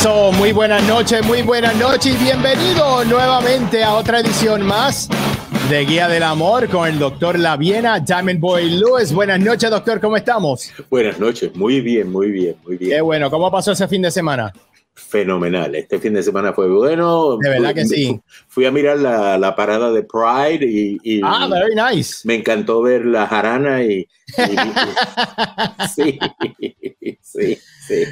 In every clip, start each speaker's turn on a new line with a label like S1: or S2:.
S1: Eso, muy buenas noches, muy buenas noches y bienvenido nuevamente a otra edición más de Guía del Amor con el doctor Laviena, Diamond Boy Lewis. Buenas noches, doctor, ¿cómo estamos?
S2: Buenas noches, muy bien, muy bien, muy bien.
S1: Qué bueno, ¿cómo pasó ese fin de semana?
S2: Fenomenal, este fin de semana fue bueno.
S1: De verdad que sí.
S2: Fui a mirar la, parada de Pride y,
S1: Ah, very nice.
S2: Me encantó ver la jarana y... sí, sí, sí.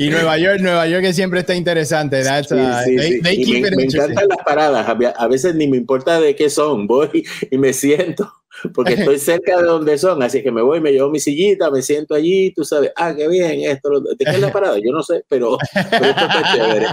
S1: Y Nueva York, Nueva York que siempre está interesante.
S2: me, encantan las paradas. A veces ni me importa de qué son. Voy y me siento porque estoy cerca de donde son, así que me voy, me llevo mi sillita, me siento allí, tú sabes, ah, qué bien, esto, ¿de qué es la parada? Yo no sé, pero, pero esto está chévere.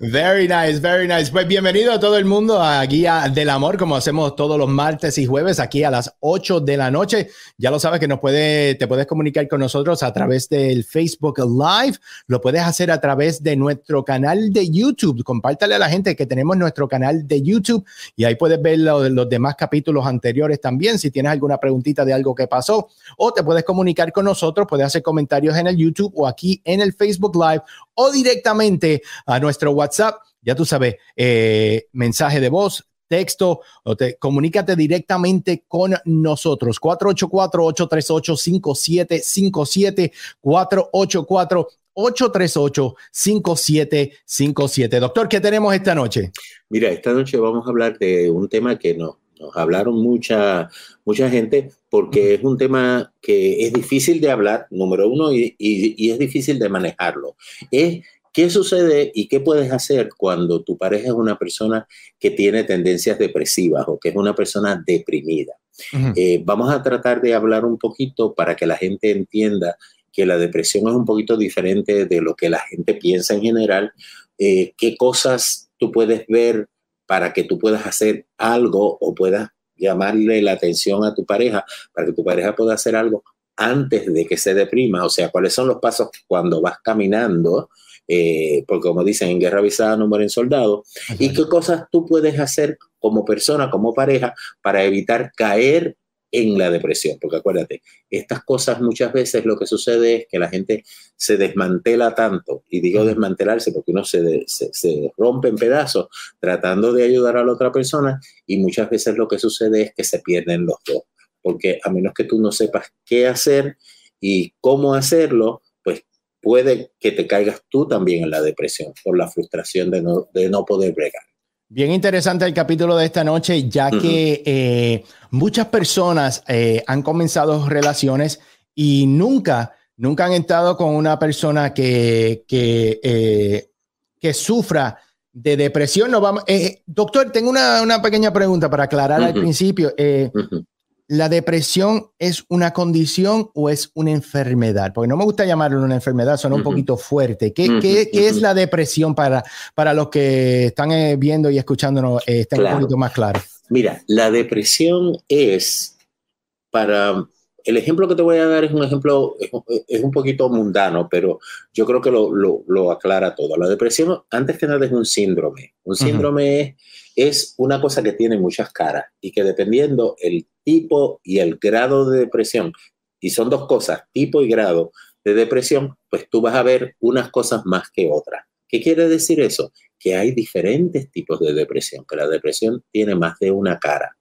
S1: Very nice, very nice. Pues bienvenido a todo el mundo a Guía del Amor, como hacemos todos los martes y jueves aquí a las 8 de la noche. Ya lo sabes que nos puede, te puedes comunicar con nosotros a través del Facebook Live, lo puedes hacer a través de nuestro canal de YouTube. Compártale a la gente que tenemos nuestro canal de YouTube y ahí puedes ver los demás capítulos anteriores también. Si tienes alguna preguntita de algo que pasó o te puedes comunicar con nosotros, puedes hacer comentarios en el YouTube o aquí en el Facebook Live o directamente a nuestro WhatsApp. Ya tú sabes, eh, mensaje de voz, texto o te comunícate directamente con nosotros. 484-838-5757, 484 838-5757. Doctor, ¿qué tenemos esta noche?
S2: Mira, esta noche vamos a hablar de un tema que nos nos hablaron mucha, mucha gente porque es un tema que es difícil de hablar, número uno, y, es difícil de manejarlo. Es qué sucede y qué puedes hacer cuando tu pareja es una persona que tiene tendencias depresivas o que es una persona deprimida. Eh, vamos a tratar de hablar un poquito para que la gente entienda que la depresión es un poquito diferente de lo que la gente piensa en general, eh, qué cosas tú puedes ver para que tú puedas hacer algo o puedas llamarle la atención a tu pareja, para que tu pareja pueda hacer algo antes de que se deprima. O sea, cuáles son los pasos cuando vas caminando, eh, porque como dicen, en guerra avisada no mueren soldados, y qué cosas tú puedes hacer como persona, como pareja, para evitar caer en la depresión, porque acuérdate, estas cosas muchas veces lo que sucede es que la gente se desmantela tanto, y digo desmantelarse porque uno se, se, rompe en pedazos tratando de ayudar a la otra persona, y muchas veces lo que sucede es que se pierden los dos, porque a menos que tú no sepas qué hacer y cómo hacerlo, pues puede que te caigas tú también en la depresión por la frustración de no, de no poder bregar.
S1: Bien interesante el capítulo de esta noche, ya que eh, muchas personas eh, han comenzado relaciones y nunca, nunca han estado con una persona que, que, eh, que sufra de depresión. No vamos, doctor, tengo una, una, pequeña pregunta para aclarar al principio. ¿La depresión es una condición o es una enfermedad? Porque no me gusta llamarlo una enfermedad, suena un poquito fuerte. ¿Qué, qué, qué es la depresión para, para los que están eh, viendo y escuchándonos? Eh, estén un poquito más claro.
S2: Mira, la depresión es para... El ejemplo que te voy a dar es un ejemplo, es, un poquito mundano, pero yo creo que lo, lo, lo, aclara todo. La depresión, antes que nada, es un síndrome. Un síndrome es es una cosa que tiene muchas caras y que dependiendo el tipo y el grado de depresión, y son dos cosas, tipo y grado de depresión, pues tú vas a ver unas cosas más que otras. ¿Qué quiere decir eso? Que hay diferentes tipos de depresión, que la depresión tiene más de una cara.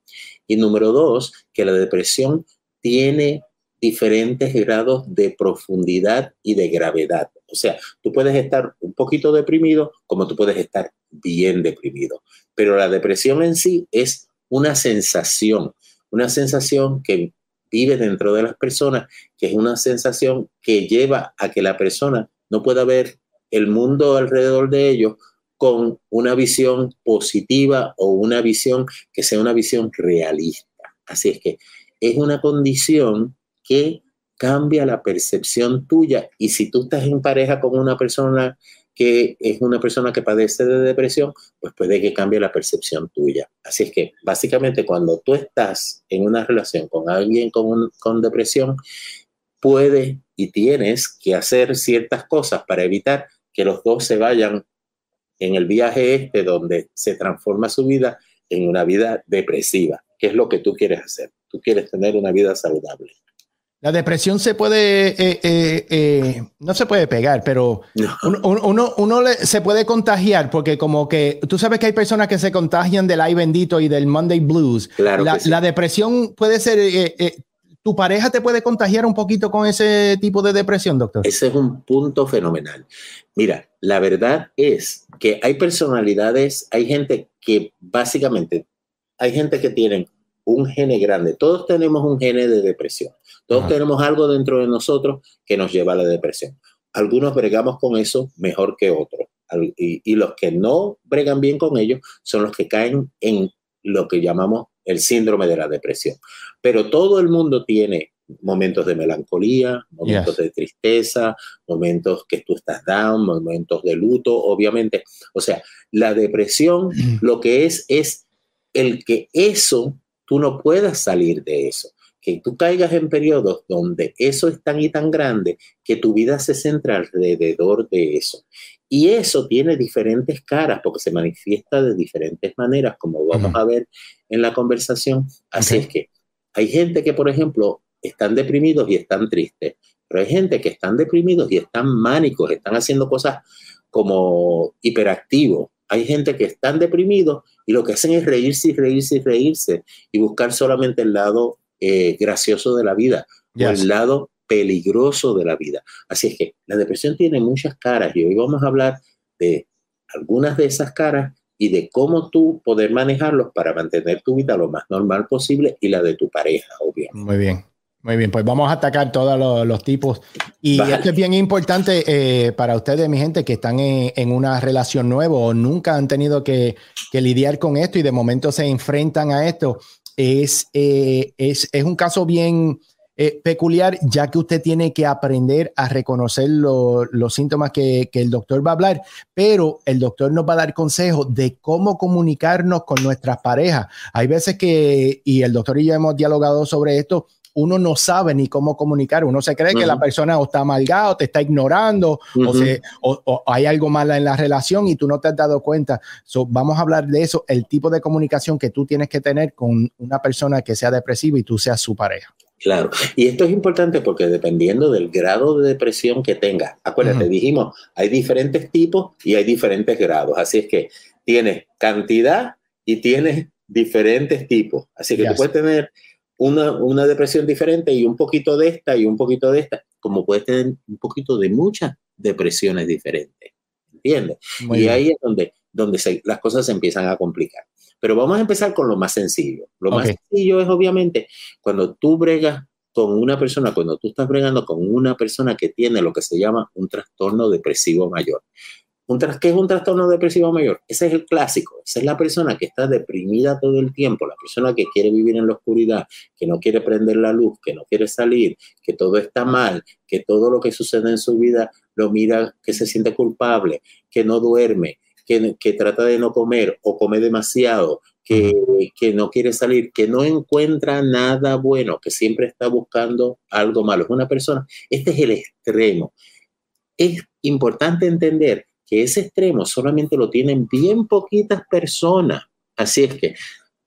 S2: Y número dos, que la depresión tiene diferentes grados de profundidad y de gravedad. O sea, tú puedes estar un poquito deprimido como tú puedes estar bien deprimido. Pero la depresión en sí es una sensación, una sensación que vive dentro de las personas, que es una sensación que lleva a que la persona no pueda ver el mundo alrededor de ellos con una visión positiva o una visión que sea una visión realista. Así es que es una condición que cambia la percepción tuya. Y si tú estás en pareja con una persona que es una persona que padece de depresión, pues puede que cambie la percepción tuya. Así es que básicamente cuando tú estás en una relación con alguien con, con depresión, puedes y tienes que hacer ciertas cosas para evitar que los dos se vayan en el viaje este donde se transforma su vida en una vida depresiva, que es lo que tú quieres hacer. Tú quieres tener una vida saludable.
S1: La depresión se puede, eh, eh, eh, no se puede pegar, pero uno, uno, se puede contagiar porque como que tú sabes que hay personas que se contagian del ay bendito y del Monday Blues.
S2: Claro
S1: la, la depresión puede ser, ¿tu pareja te puede contagiar un poquito con ese tipo de depresión, doctor?
S2: Ese es un punto fenomenal. Mira, la verdad es que hay personalidades, hay gente que básicamente, hay gente que tienen un gene grande. Todos tenemos un gene de depresión. Todos tenemos algo dentro de nosotros que nos lleva a la depresión. Algunos bregamos con eso mejor que otros. Y, los que no bregan bien con ello son los que caen en lo que llamamos el síndrome de la depresión. Pero todo el mundo tiene momentos de melancolía, momentos de tristeza, momentos que tú estás down, momentos de luto, obviamente. O sea, la depresión mm. lo que es es el que eso tú no puedas salir de eso. Que tú caigas en periodos donde eso es tan y tan grande que tu vida se centra alrededor de eso. Y eso tiene diferentes caras porque se manifiesta de diferentes maneras, como vamos a ver en la conversación. Así es que hay gente que, por ejemplo, están deprimidos y están tristes, pero hay gente que están deprimidos y están mánicos, están haciendo cosas como hiperactivos, hay gente que están deprimidos y lo que hacen es reírse y reírse y reírse y buscar solamente el lado eh, gracioso de la vida o el lado peligroso de la vida. Así es que la depresión tiene muchas caras y hoy vamos a hablar de algunas de esas caras y de cómo tú poder manejarlos para mantener tu vida lo más normal posible y la de tu pareja, obviamente.
S1: Muy bien. Muy bien, pues vamos a atacar todos los, tipos. Y esto es bien importante eh, para ustedes, mi gente, que están en, una relación nueva o nunca han tenido que, lidiar con esto y de momento se enfrentan a esto. Es, eh, es, un caso bien eh, peculiar, ya que usted tiene que aprender a reconocer los síntomas que, que el doctor va a hablar, pero el doctor nos va a dar consejos de cómo comunicarnos con nuestras parejas. Hay veces que, y el doctor y yo hemos dialogado sobre esto, uno no sabe ni cómo comunicar. Uno se cree que la persona o está amargada o te está ignorando o, hay algo malo en la relación y tú no te has dado cuenta. vamos a hablar de eso, el tipo de comunicación que tú tienes que tener con una persona que sea depresiva y tú seas su pareja.
S2: Claro, y esto es importante porque dependiendo del grado de depresión que tengas, acuérdate, dijimos, hay diferentes tipos y hay diferentes grados, así es que tienes cantidad y tienes diferentes tipos, así que tú puedes tener una, depresión diferente y un poquito de esta y un poquito de esta, como puedes tener un poquito de muchas depresiones diferentes. ¿Entiendes? y ahí es donde, donde las cosas se empiezan a complicar. Pero vamos a empezar con lo más sencillo. Lo más sencillo es obviamente cuando tú bregas con una persona, cuando tú estás bregando con una persona que tiene lo que se llama un trastorno depresivo mayor. ¿Qué es un trastorno depresivo mayor? Ese es el clásico. Esa es la persona que está deprimida todo el tiempo, la persona que quiere vivir en la oscuridad, que no quiere prender la luz, que no quiere salir, que todo está mal, que todo lo que sucede en su vida lo mira, que se siente culpable, que no duerme, que, que trata de no comer o come demasiado, que, que, no quiere salir, que no encuentra nada bueno, que siempre está buscando algo malo. Es una persona, este es el extremo. Es importante entender ese extremo solamente lo tienen bien poquitas personas. Así es que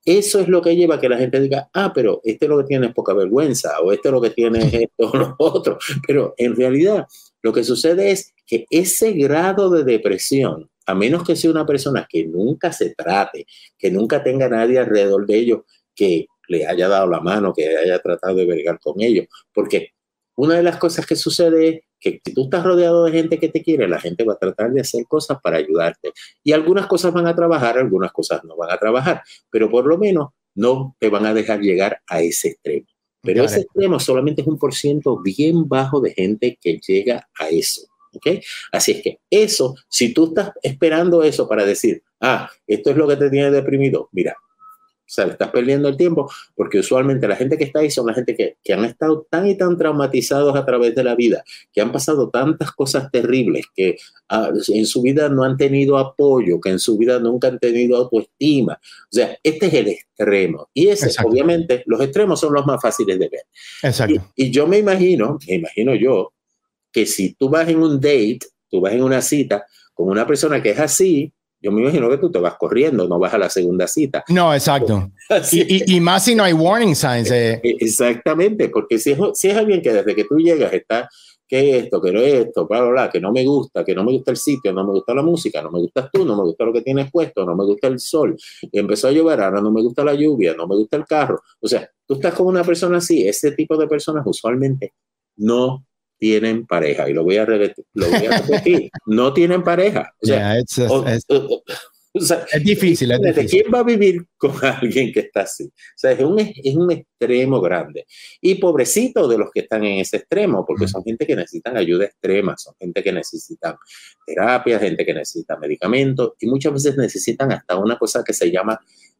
S2: eso es lo que lleva a que la gente diga, ah, pero este lo que tiene es poca vergüenza, o este lo que tiene es esto o lo otro. Pero en realidad lo que sucede es que ese grado de depresión, a menos que sea una persona que nunca se trate, que nunca tenga nadie alrededor de ellos que le haya dado la mano, que haya tratado de vergar con ellos, porque una de las cosas que sucede es que si tú estás rodeado de gente que te quiere, la gente va a tratar de hacer cosas para ayudarte. Y algunas cosas van a trabajar, algunas cosas no van a trabajar, pero por lo menos no te van a dejar llegar a ese extremo. Pero ese extremo solamente es un por ciento bien bajo de gente que llega a eso. ¿ok? Así es que eso, si tú estás esperando eso para decir, ah, esto es lo que te tiene deprimido, mira, sea, estás perdiendo el tiempo porque usualmente la gente que está ahí son la gente que, que, han estado tan y tan traumatizados a través de la vida, que han pasado tantas cosas terribles, que ah, en su vida no han tenido apoyo, que en su vida nunca han tenido autoestima. O sea, este es el extremo. Y ese, obviamente, los extremos son los más fáciles de ver.
S1: Exacto.
S2: Y, y yo me imagino, me imagino yo, que si tú vas en un date, tú vas en una cita con una persona que es así, yo me imagino que tú te vas corriendo, no vas a la segunda cita.
S1: No, exacto. Y, y, más si no hay warning signs. Eh.
S2: E, exactamente, porque si es, si es alguien que desde que tú llegas está que esto, que no esto, bla, bla, bla, que no me gusta, que no me gusta el sitio, no me gusta la música, no me gustas tú, no me gusta lo que tienes puesto, no me gusta el sol, y empezó a llover, ahora no me gusta la lluvia, no me gusta el carro. O sea, tú estás con una persona así, ese tipo de personas usualmente no tienen pareja. Y lo voy a repetir, lo voy a repetir no tienen pareja. O sea,
S1: es difícil, es
S2: difícil. ¿Quién va a vivir con alguien que está así? O sea, es un, es un extremo grande. Y pobrecito de los que están en ese extremo, porque son gente que necesitan ayuda extrema, son gente que necesitan terapia, gente que necesita medicamentos y muchas veces necesitan hasta una cosa que se llama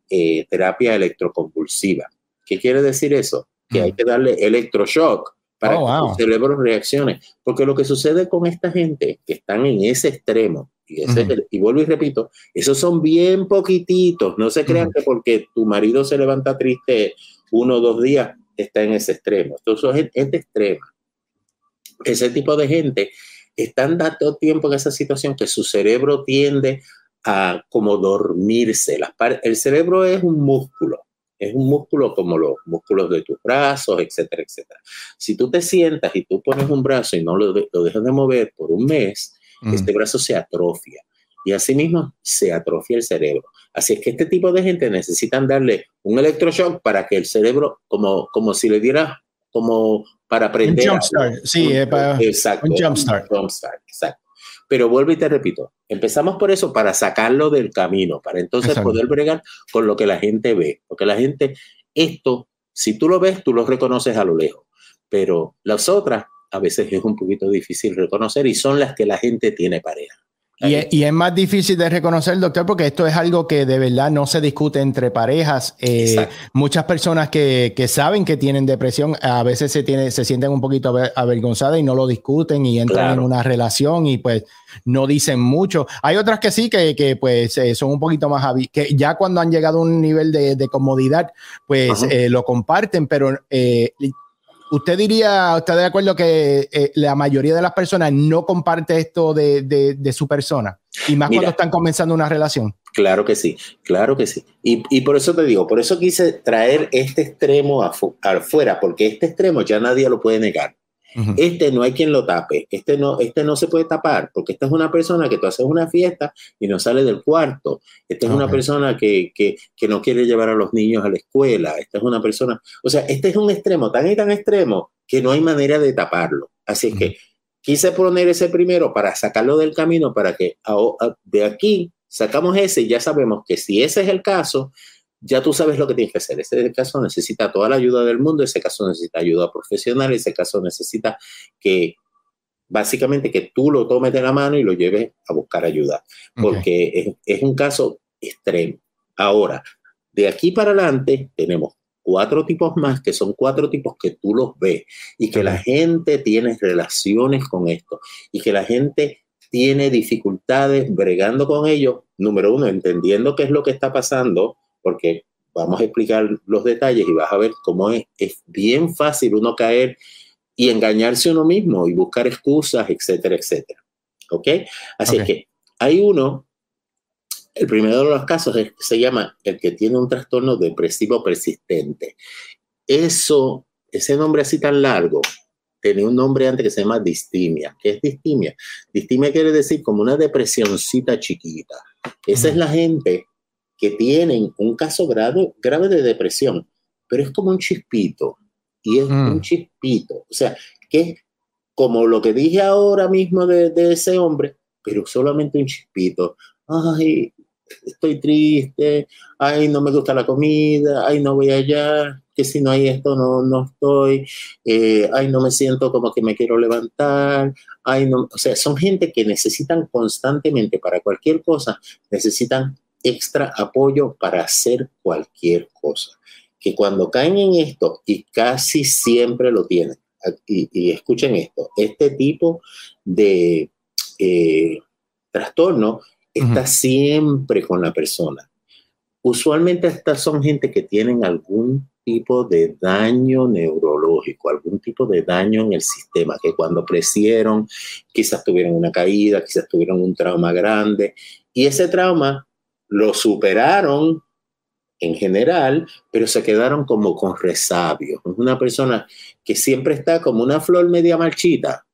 S2: eh, terapia electroconvulsiva. ¿Qué quiere decir eso? Que hay que darle electroshock para oh, que el cerebro reaccione. Porque lo que sucede con esta gente que están en ese extremo, y, vuelvo y repito, esos son bien poquititos. No se crean que porque tu marido se levanta triste uno o dos días está en ese extremo. Esto son gente extrema. Ese tipo de gente están dando tiempo en esa situación que su cerebro tiende a como dormirse. el cerebro es un músculo. Es un músculo como los músculos de tus brazos, etcétera, etcétera. Si tú te sientas y tú pones un brazo y no lo, lo dejas de mover por un mes, este brazo se atrofia y asimismo se atrofia el cerebro. Así es que este tipo de gente necesitan darle un electroshock para que el cerebro, como, como si le diera como para aprender.
S1: Un jumpstart, sí,
S2: para, exacto, un jumpstart. exacto. Pero vuelvo y te repito, empezamos por eso para sacarlo del camino, para entonces poder bregar con lo que la gente ve, porque la gente, esto, si tú lo ves, tú lo reconoces a lo lejos, pero las otras a veces es un poquito difícil reconocer y son las que la gente tiene pareja.
S1: Y es, más difícil de reconocer, doctor, porque esto es algo que de verdad no se discute entre parejas. Eh, muchas personas que, saben que tienen depresión a veces se, tiene, se sienten un poquito avergonzadas y no lo discuten y entran en una relación y pues no dicen mucho. Hay otras que sí, que, pues eh, son un poquito más, que ya cuando han llegado a un nivel de, comodidad, pues eh, lo comparten, pero ¿Usted diría, está de acuerdo que eh, la mayoría de las personas no comparte esto de, su persona? Y más cuando están comenzando una relación.
S2: Claro que sí, claro que sí. Y, por eso te digo, por eso quise traer este extremo afuera, porque este extremo ya nadie lo puede negar. Este no hay quien lo tape, este no, este no se puede tapar, porque esta es una persona que tú haces una fiesta y no sale del cuarto. Esta es una persona que, no quiere llevar a los niños a la escuela. Esta es una persona, o sea, este es un extremo tan y tan extremo que no hay manera de taparlo. Así es que quise poner ese primero para sacarlo del camino, para que de aquí sacamos ese y ya sabemos que si ese es el caso, ya tú sabes lo que tienes que hacer. Ese caso necesita toda la ayuda del mundo, ese caso necesita ayuda profesional, ese caso necesita que básicamente que tú lo tomes de la mano y lo lleves a buscar ayuda, porque es, un caso extremo. Ahora, de aquí para adelante tenemos cuatro tipos más, que son cuatro tipos que tú los ves y que la gente tiene relaciones con esto y que la gente tiene dificultades bregando con ellos. Número uno, entendiendo qué es lo que está pasando porque vamos a explicar los detalles y vas a ver cómo es, es bien fácil uno caer y engañarse uno mismo y buscar excusas, etcétera, etcétera. ¿Ok? Así que hay uno, el primero de los casos se llama el que tiene un trastorno depresivo persistente. Eso, ese nombre así tan largo, tenía un nombre antes que se llama distimia. ¿Qué es distimia? Distimia quiere decir como una depresioncita chiquita. Esa es la gente que tienen un caso grave, grave de depresión, pero es como un chispito, y es un mm. chispito, o sea, que es como lo que dije ahora mismo de, de ese hombre, pero solamente un chispito. Ay, estoy triste, ay, no me gusta la comida, ay, no voy allá, que si no hay esto no, no estoy, eh, ay, no me siento como que me quiero levantar, ay, no, o sea, son gente que necesitan constantemente para cualquier cosa, necesitan extra apoyo para hacer cualquier cosa. Que cuando caen en esto, y casi siempre lo tienen, y, escuchen esto, este tipo de eh, trastorno está siempre con la persona. Usualmente estas son gente que tienen algún tipo de daño neurológico, algún tipo de daño en el sistema, que cuando crecieron quizás tuvieron una caída, quizás tuvieron un trauma grande, y ese trauma lo superaron en general, pero se quedaron como con resabio. Es una persona que siempre está como una flor media marchita,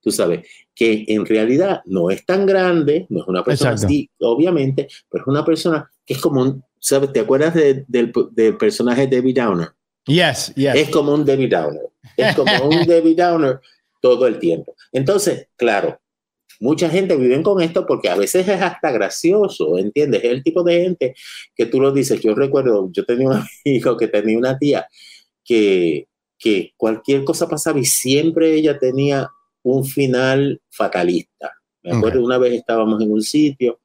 S2: tú sabes, que en realidad no es tan grande, no es una persona así, obviamente, pero es una persona que es como un, ¿sabes? ¿Te acuerdas del, del, personaje de Debbie Downer?
S1: Yes, yes.
S2: Es como un Debbie Downer. Es como un Debbie Downer todo el tiempo. Entonces, claro, mucha gente vive con esto porque a veces es hasta gracioso, ¿entiendes? Es el tipo de gente que tú lo dices. Yo recuerdo, yo tenía un amigo que tenía una tía que, que cualquier cosa pasaba y siempre ella tenía un final fatalista. Me acuerdo una vez estábamos en un sitio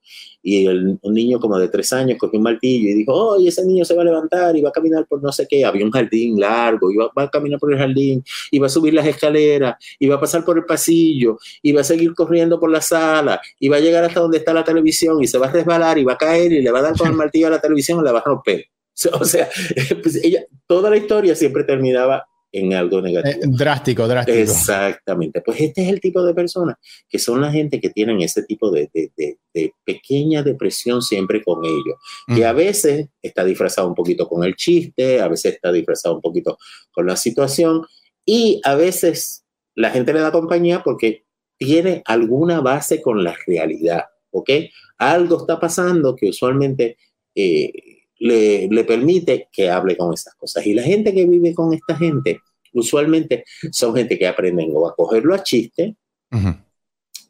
S2: y un niño como de tres años cogió un martillo y dijo, oh, ese niño se va a levantar y va a caminar por no sé qué. Había un jardín largo, y va, a caminar por el jardín, y va a subir las escaleras, y va a pasar por el pasillo, y va a seguir corriendo por la sala, y va a llegar hasta donde está la televisión, y se va a resbalar, y va a caer, y le va a dar con el martillo a la televisión y la va a romper. O sea, pues ella, toda la historia siempre terminaba en algo negativo.
S1: Eh, drástico, drástico.
S2: Exactamente. Pues este es el tipo de personas que son la gente que tienen ese tipo de, de, pequeña depresión siempre con ellos, que a veces está disfrazado un poquito con el chiste, a veces está disfrazado un poquito con la situación y a veces la gente le da compañía porque tiene alguna base con la realidad, ¿ok? Algo está pasando que usualmente... Eh, le, le, permite que hable con esas cosas. Y la gente que vive con esta gente, usualmente son gente que aprenden o a cogerlo a chiste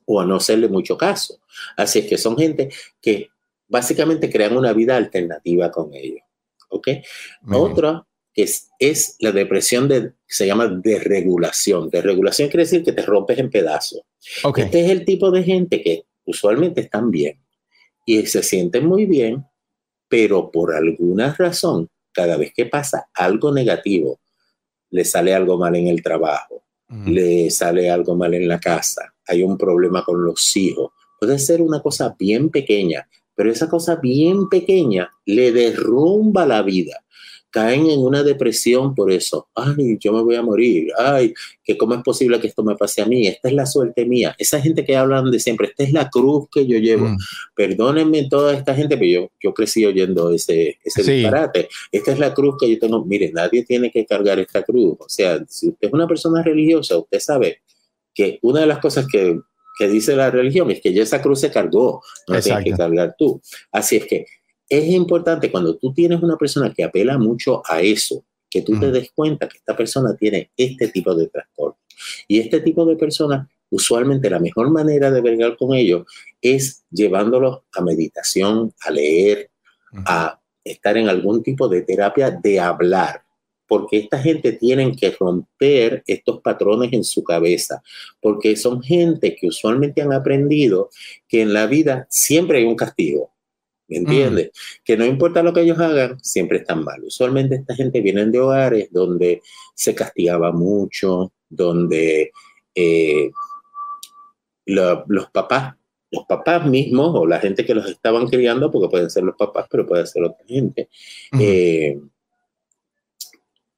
S2: o a no hacerle mucho caso. Así es que son gente que básicamente crean una vida alternativa con ellos. ¿Ok? Otra es, es la depresión de, se llama desregulación. Desregulación quiere decir que te rompes en pedazos. Este es el tipo de gente que usualmente están bien y se sienten muy bien, pero por alguna razón, cada vez que pasa algo negativo, le sale algo mal en el trabajo, le sale algo mal en la casa, hay un problema con los hijos, puede ser una cosa bien pequeña, pero esa cosa bien pequeña le derrumba la vida caen en una depresión por eso. Ay, yo me voy a morir. Ay, que cómo es posible que esto me pase a mí. Esta es la suerte mía. Esa gente que hablan de siempre, esta es la cruz que yo llevo. Mm. Perdónenme toda esta gente, pero yo, yo crecí oyendo ese, ese disparate. Esta es la cruz que yo tengo. Mire, nadie tiene que cargar esta cruz. O sea, si usted es una persona religiosa, usted sabe que una de las cosas que, que dice la religión es que ya esa cruz se cargó, no tienes que cargar tú. Así es que es importante cuando tú tienes una persona que apela mucho a eso, que tú te des cuenta que esta persona tiene este tipo de trastorno. Y este tipo de personas, usualmente la mejor manera de vergar con ellos es llevándolos a meditación, a leer, a estar en algún tipo de terapia de hablar. Porque esta gente tienen que romper estos patrones en su cabeza, porque son gente que usualmente han aprendido que en la vida siempre hay un castigo ¿Me entiendes? Que no importa lo que ellos hagan, siempre están mal. Usualmente esta gente viene de hogares donde se castigaba mucho, donde eh, los papás, los papás mismos o la gente que los estaban criando, porque pueden ser los papás, pero puede ser otra gente, eh,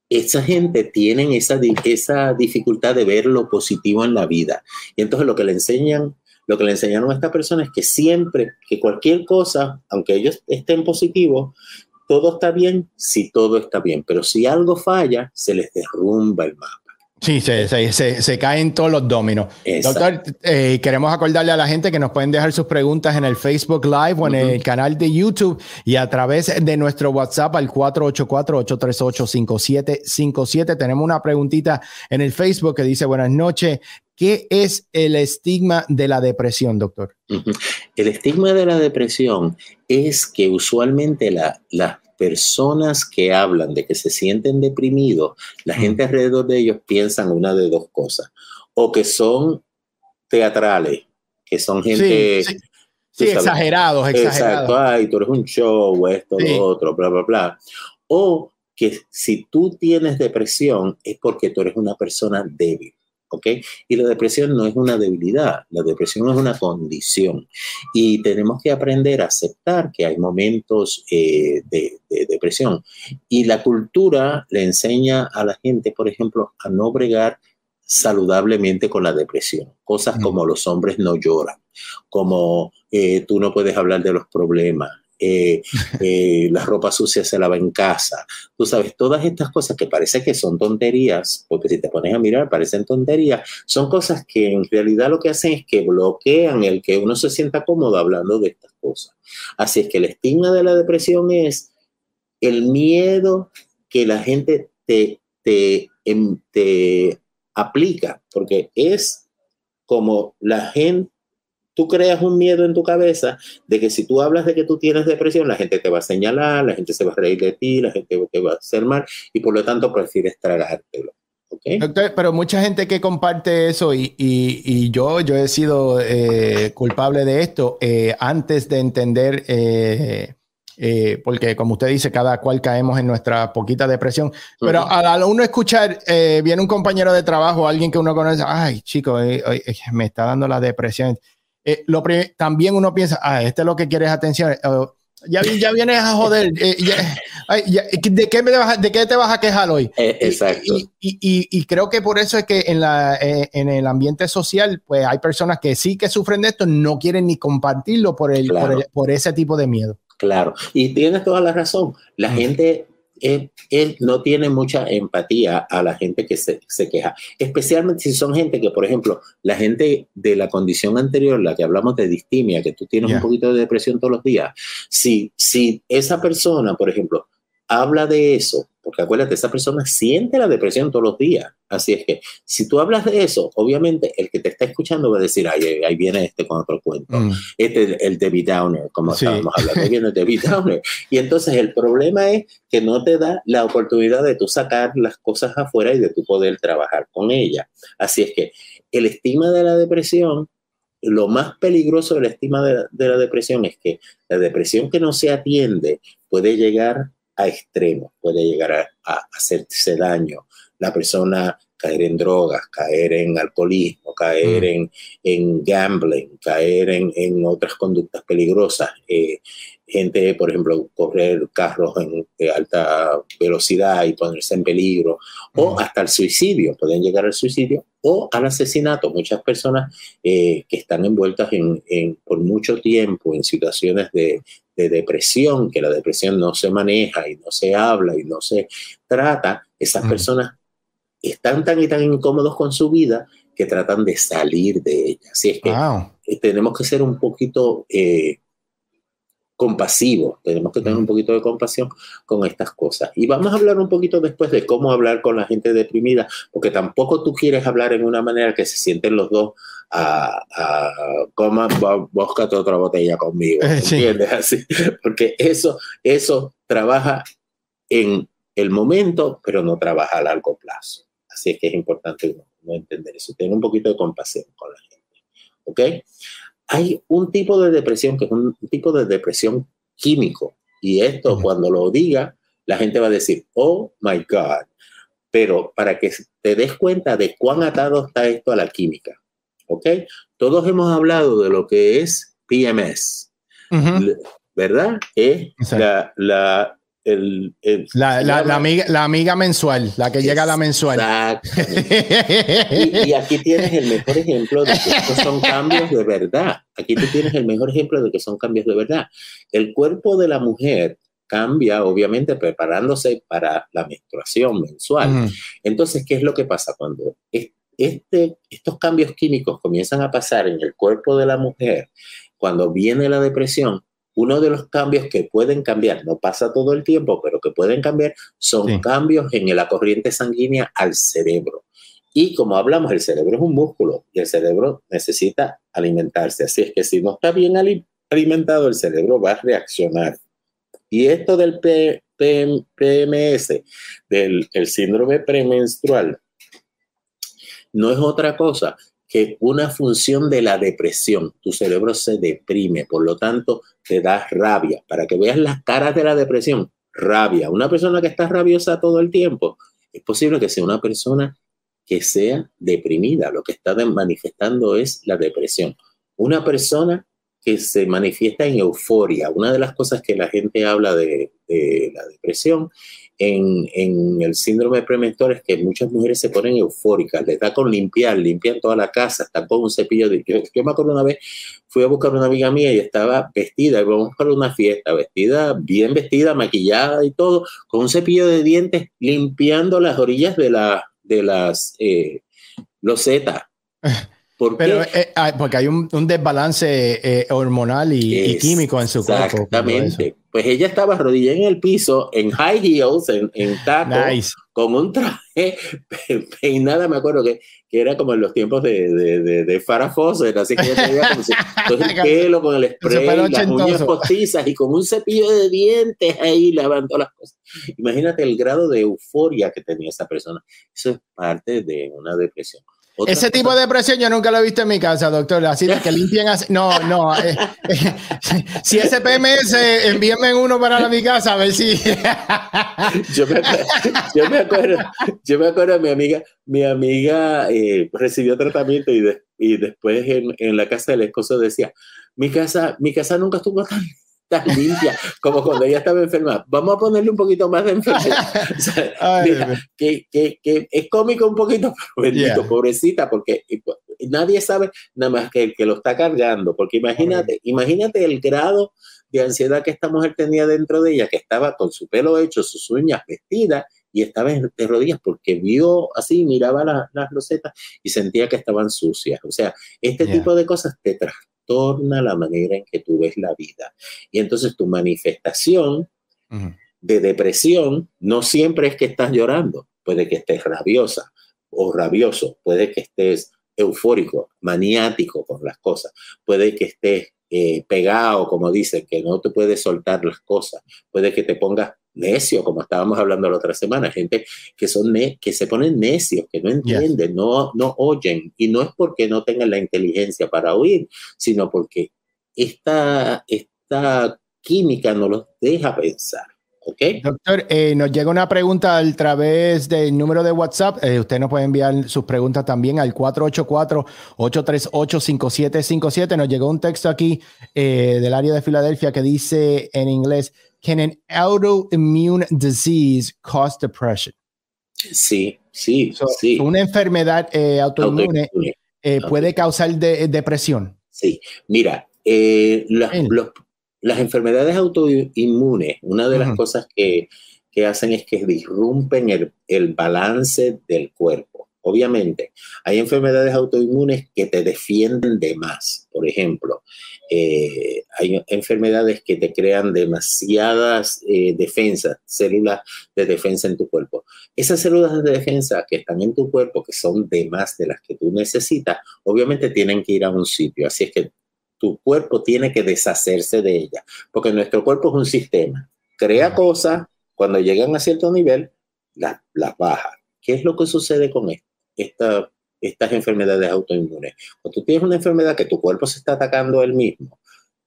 S2: esa gente tienen esa, esa dificultad de ver lo positivo en la vida. Y entonces lo que le enseñan lo que le enseñaron a esta persona es que siempre, que cualquier cosa, aunque ellos estén positivos, todo está bien si todo está bien, pero si algo falla, se les derrumba el mapa.
S1: Sí, se, se, se, caen todos los dominos. Doctor, eh, queremos acordarle a la gente que nos pueden dejar sus preguntas en el Facebook Live o en el canal de YouTube y a través de nuestro WhatsApp al 484-838-5757. Tenemos una preguntita en el Facebook que dice, buenas noches, ¿Qué es el estigma de la depresión, doctor?
S2: El estigma de la depresión es que usualmente las personas que hablan de que se sienten deprimidos, la gente alrededor de ellos piensan una de dos cosas, o que son teatrales, que son gente...
S1: Sí, exagerados, exagerados. Exacto,
S2: ay, tú eres un show, esto, lo otro, bla, bla, bla. O que si tú tienes depresión es porque tú eres una persona débil ¿ok? Y la depresión no es una debilidad, la depresión es una condición. Y tenemos que aprender a aceptar que hay momentos eh, de, depresión. Y la cultura le enseña a la gente, por ejemplo, a no bregar saludablemente con la depresión. Cosas como los hombres no lloran, como eh, tú no puedes hablar de los problemas, eh, eh, la ropa sucia se lava en casa. Tú sabes, todas estas cosas que parece que son tonterías, porque si te pones a mirar parecen tonterías, son cosas que en realidad lo que hacen es que bloquean el que uno se sienta cómodo hablando de estas cosas. Así es que el estigma de la depresión es el miedo que la gente te, te, em, te aplica, porque es como la gente tú creas un miedo en tu cabeza de que si tú hablas de que tú tienes depresión, la gente te va a señalar, la gente se va a reír de ti, la gente te va a hacer mal y por lo tanto prefieres tragártelo. ¿okay?
S1: Doctor, pero mucha gente que comparte eso y, y, yo, yo he sido eh, culpable de esto eh, antes de entender, eh, porque como usted dice, cada cual caemos en nuestra poquita depresión, pero al, uno escuchar, viene un compañero de trabajo, alguien que uno conoce, ay chico, me está dando la depresión eh, lo también uno piensa, ah, este es lo que quieres atención. ya, ya vienes a joder. Eh, ¿de, qué me vas, ¿De qué te vas a quejar hoy?
S2: Eh, exacto.
S1: Y, y, y, creo que por eso es que en, la, en el ambiente social, pues hay personas que sí que sufren de esto, no quieren ni compartirlo por, el, por, por, ese tipo de miedo.
S2: Claro, y tienes toda la razón. La gente él, no tiene mucha empatía a la gente que se, queja, especialmente si son gente que, por ejemplo, la gente de la condición anterior, la que hablamos de distimia, que tú tienes un poquito de depresión todos los días, si, si esa persona, por ejemplo, habla de eso, porque acuérdate, esa persona siente la depresión todos los días. Así es que si tú hablas de eso, obviamente el que te está escuchando va a decir, ay, ahí viene este con otro cuento. Mm. Este es el David Downer, como estábamos hablando, ahí viene el David Downer. Y entonces el problema es que no te da la oportunidad de tú sacar las cosas afuera y de tú poder trabajar con ellas. Así es que el estigma de la depresión lo más peligroso del estigma de de la, depresión es que la depresión que no se atiende puede llegar a extremos, puede llegar a, hacerse daño. La persona caer en drogas, caer en alcoholismo, caer mm. en, en, gambling, caer en, en, otras conductas peligrosas. Eh, gente, por ejemplo, correr carros en alta velocidad y ponerse en peligro, o mm. hasta el suicidio, pueden llegar al suicidio, o al asesinato. Muchas personas eh, que están envueltas en, por mucho tiempo en situaciones de, de depresión, que la depresión no se maneja y no se habla y no se trata, esas mm. personas están tan y tan incómodos con su vida que tratan de salir de ella. Así es que eh, tenemos que ser un poquito eh, compasivos, tenemos que tener un poquito de compasión con estas cosas. Y vamos a hablar un poquito después de cómo hablar con la gente deprimida, porque tampoco tú quieres hablar en una manera que se sienten los dos a, a coma, búscate otra botella conmigo, ¿entiendes? Así, porque eso, eso trabaja en el momento, pero no trabaja a largo plazo. Así es que es importante no, entender eso, tener un poquito de compasión con la gente, ¿ok? Hay un tipo de depresión que es un tipo de depresión químico, y esto cuando lo diga, la gente va a decir, oh my God, pero para que te des cuenta de cuán atado está esto a la química, ¿ok? Todos hemos hablado de lo que es PMS, ¿verdad? Es la, la, el,
S1: la, la, amiga, la, amiga, mensual, la que llega a la mensual.
S2: y, y, aquí tienes el mejor ejemplo de que estos son cambios de verdad. Aquí tú tienes el mejor ejemplo de que son cambios de verdad. El cuerpo de la mujer cambia, obviamente, preparándose para la menstruación mensual. Entonces, ¿qué es lo que pasa cuando este, estos cambios químicos comienzan a pasar en el cuerpo de la mujer, cuando viene la depresión, uno de los cambios que pueden cambiar, no pasa todo el tiempo, pero que pueden cambiar, son cambios en la corriente sanguínea al cerebro. Y como hablamos, el cerebro es un músculo y el cerebro necesita alimentarse. Así es que si no está bien alimentado, el cerebro va a reaccionar. Y esto del PMS, del el síndrome premenstrual, no es otra cosa que una función de la depresión. Tu cerebro se deprime, por lo tanto, te da rabia. Para que veas las caras de la depresión, rabia. Una persona que está rabiosa todo el tiempo, es posible que sea una persona que sea deprimida. Lo que está manifestando es la depresión. Una persona que se manifiesta en euforia. Una de las cosas que la gente habla de, la depresión en, el síndrome prementor es que muchas mujeres se ponen eufóricas, les da con limpiar, limpian toda la casa, están con un cepillo de... Yo, yo me acuerdo una vez, fui a buscar una amiga mía y estaba vestida, íbamos para una fiesta, vestida, bien vestida, maquillada y todo, con un cepillo de dientes limpiando las orillas de, la, de las eh, losetas.
S1: Pero eh, ah, porque hay un, desbalance eh, hormonal y, químico en su cuerpo.
S2: Exactamente. Pues ella estaba arrodillada en el piso, en high heels, en, en tacos, con un traje peinada, me acuerdo que, que era como en los tiempos de, de, de, Farah Fawcett, así que ella tenía como si, todo el pelo con el spray, las uñas postizas y con un cepillo de dientes ahí lavando las cosas. Imagínate el grado de euforia que tenía esa persona. Eso es parte de una depresión.
S1: Ese tipo de depresión yo nunca lo he visto en mi casa, doctor. Así de que limpien así. No, no. Eh, eh, si ese PMS, envíenme uno para mi casa a ver si.
S2: yo, me acuerdo, yo me acuerdo, mi amiga, mi amiga eh, recibió tratamiento y, y después en, en, la casa del esposo decía: mi casa, mi casa nunca estuvo tan tan limpia. Como cuando ella estaba enferma. Vamos a ponerle un poquito más de enfermedad. que, que, que, es cómico un poquito, bendito, pobrecita, porque nadie sabe nada más que el que lo está cargando, porque imagínate, imagínate el grado de ansiedad que esta mujer tenía dentro de ella, que estaba con su pelo hecho, sus uñas vestidas y estaba de rodillas porque vio así, miraba las rosetas y sentía que estaban sucias. O sea, este tipo de cosas te traen torna la manera en que tú ves la vida. Y entonces tu manifestación de depresión no siempre es que estás llorando, puede que estés rabiosa o rabioso, puede que estés eufórico, maniático con las cosas, puede que estés eh, pegado, como dicen, que no te puedes soltar las cosas, puede que te pongas necio, como estábamos hablando la otra semana, gente que, son que se ponen necios, que no entienden, no, no oyen, y no es porque no tengan la inteligencia para oír, sino porque esta, esta química no los deja pensar. Okay.
S1: Doctor, eh, nos llega una pregunta a través del número de WhatsApp. Eh, usted nos puede enviar sus preguntas también al 484-838-5757. Nos llegó un texto aquí eh, del área de Filadelfia que dice en inglés, Can an autoimmune disease cause depression?
S2: Sí, sí, sí.
S1: Una enfermedad eh, autoinmune, eh, puede causar depresión.
S2: Sí, mira, eh, las enfermedades autoinmunes, una de las cosas que, que, hacen es que disrumpen el, el balance del cuerpo. Obviamente, hay enfermedades autoinmunes que te defienden de más. Por ejemplo, eh, hay enfermedades que te crean demasiadas eh, defensas, células de defensa en tu cuerpo. Esas células de defensa que están en tu cuerpo, que son de más de las que tú necesitas, obviamente tienen que ir a un sitio. Así es que tu cuerpo tiene que deshacerse de ellas, porque nuestro cuerpo es un sistema. Crea cosas, cuando llegan a cierto nivel, las, baja. ¿Qué es lo que sucede con esto? Esta, estas enfermedades autoinmunes. Cuando tú tienes una enfermedad que tu cuerpo se está atacando él mismo,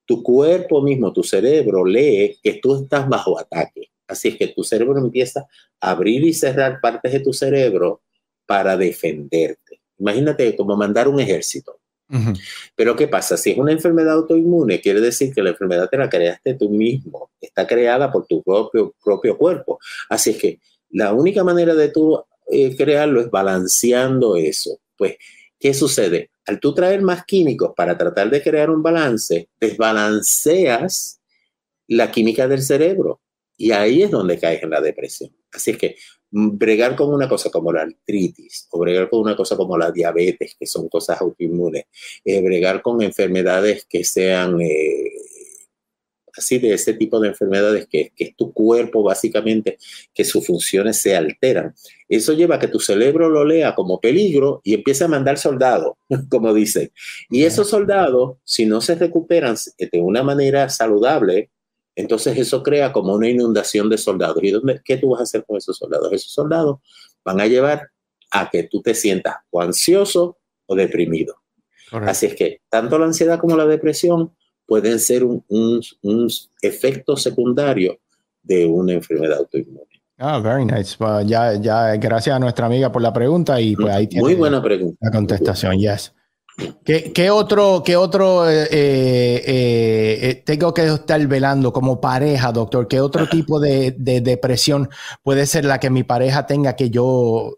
S2: tu cuerpo mismo, tu cerebro lee que tú estás bajo ataque. Así es que tu cerebro empieza a abrir y cerrar partes de tu cerebro para defenderte. Imagínate como mandar un ejército. Pero ¿qué pasa? Si es una enfermedad autoinmune, quiere decir que la enfermedad te la creaste tú mismo, está creada por tu propio, propio cuerpo. Así es que la única manera de tú eh, crearlo es balanceando eso. Pues, ¿qué sucede? Al tú traer más químicos para tratar de crear un balance, desbalanceas la química del cerebro y ahí es donde caes en la depresión. Así es que mm, bregar con una cosa como la artritis o bregar con una cosa como la diabetes, que son cosas autoinmunes, eh, bregar con enfermedades que sean eh, así de ese tipo de enfermedades que, que, es tu cuerpo básicamente, que sus funciones se alteran. Eso lleva a que tu cerebro lo lea como peligro y empiece a mandar soldados, como dicen. Y esos soldados, si no se recuperan de una manera saludable, entonces eso crea como una inundación de soldados. ¿Y dónde, qué tú vas a hacer con esos soldados? Esos soldados van a llevar a que tú te sientas o ansioso o deprimido. Así es que tanto la ansiedad como la depresión pueden ser un, efecto secundario de una enfermedad autoinmune.
S1: Ah, very nice. ya, ya, gracias a nuestra amiga por la pregunta y pues ahí
S2: tiene Muy buena pregunta.
S1: La contestación, yes. ¿Qué, otro, qué otro eh, eh, eh, tengo que estar velando como pareja, doctor? ¿Qué otro tipo de, depresión puede ser la que mi pareja tenga que yo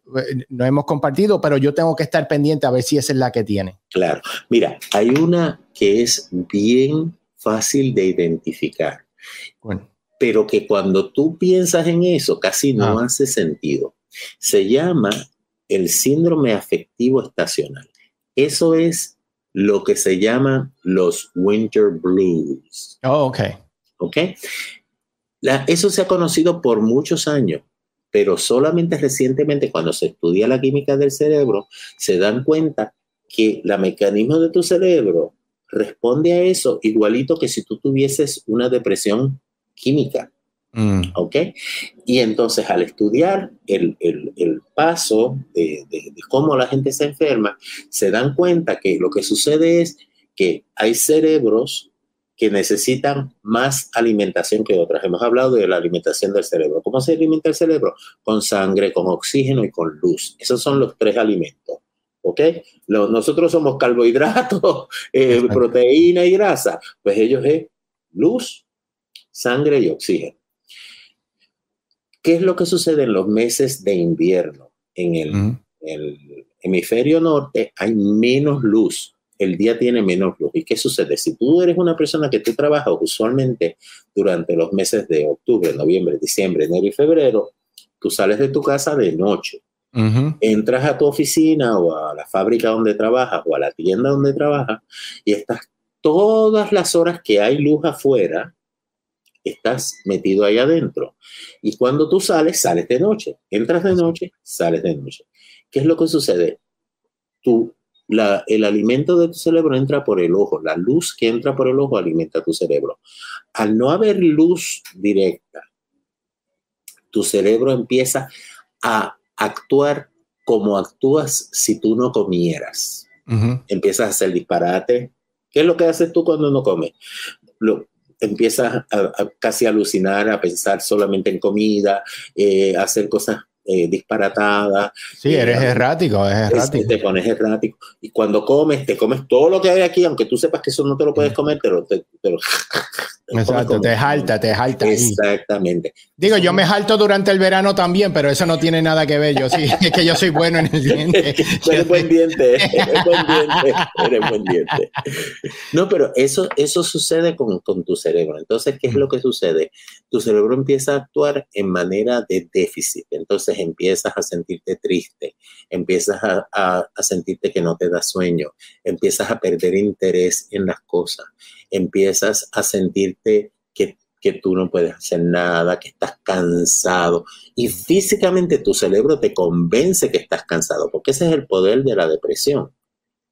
S1: no hemos compartido, pero yo tengo que estar pendiente a ver si esa es la que tiene?
S2: Claro. Mira, hay una que es bien fácil de identificar. Bueno pero que cuando tú piensas en eso casi no ah. hace sentido. Se llama el síndrome afectivo estacional. Eso es lo que se llama los winter blues.
S1: Oh, ok.
S2: Ok. eso se ha conocido por muchos años, pero solamente recientemente cuando se estudia la química del cerebro, se dan cuenta que la mecanismo de tu cerebro responde a eso igualito que si tú tuvieses una depresión química. Mm. ¿Ok? Y entonces al estudiar el, paso de, cómo la gente se enferma, se dan cuenta que lo que sucede es que hay cerebros que necesitan más alimentación que otras. Hemos hablado de la alimentación del cerebro. ¿Cómo se alimenta el cerebro? Con sangre, con oxígeno y con luz. Esos son los tres alimentos. ¿Ok? nosotros somos carbohidratos, eh, proteína y grasa. Pues ellos es luz, sangre y oxígeno. ¿Qué es lo que sucede en los meses de invierno? En el, hemisferio norte hay menos luz, el día tiene menos luz. ¿Y qué sucede? Si tú eres una persona que tú trabajas usualmente durante los meses de octubre, noviembre, diciembre, enero y febrero, tú sales de tu casa de noche. Entras a tu oficina o a la fábrica donde trabajas o a la tienda donde trabajas y estás todas las horas que hay luz afuera estás metido ahí adentro. Y cuando tú sales, sales de noche. Entras de noche, sales de noche. ¿Qué es lo que sucede? Tú, la, el alimento de tu cerebro entra por el ojo. La luz que entra por el ojo alimenta tu cerebro. Al no haber luz directa, tu cerebro empieza a actuar como actúas si tú no comieras. Empiezas a hacer disparate. ¿Qué es lo que haces tú cuando no comes? Lo, empiezas a, casi alucinar, a pensar solamente en comida, eh, a hacer cosas eh, disparatadas.
S1: Sí, eres eh, errático, es errático.
S2: Te pones errático. Y cuando comes, te comes todo lo que hay aquí, aunque tú sepas que eso no te lo puedes comer, pero, te, pero
S1: Exacto, te jalta, te jalta.
S2: Exactamente.
S1: Digo, yo me jalto durante el verano también, pero eso no tiene nada que ver. Yo sí, es que yo soy bueno en el diente.
S2: eres buen diente, eres buen diente, eres buen diente. No, pero eso, eso sucede con, con tu cerebro. Entonces, ¿qué es lo que sucede? Tu cerebro empieza a actuar en manera de déficit. Entonces empiezas a sentirte triste, empiezas a, a, a sentirte que no te da sueño, empiezas a perder interés en las cosas empiezas a sentirte que, que tú no puedes hacer nada, que estás cansado. Y físicamente tu cerebro te convence que estás cansado, porque ese es el poder de la depresión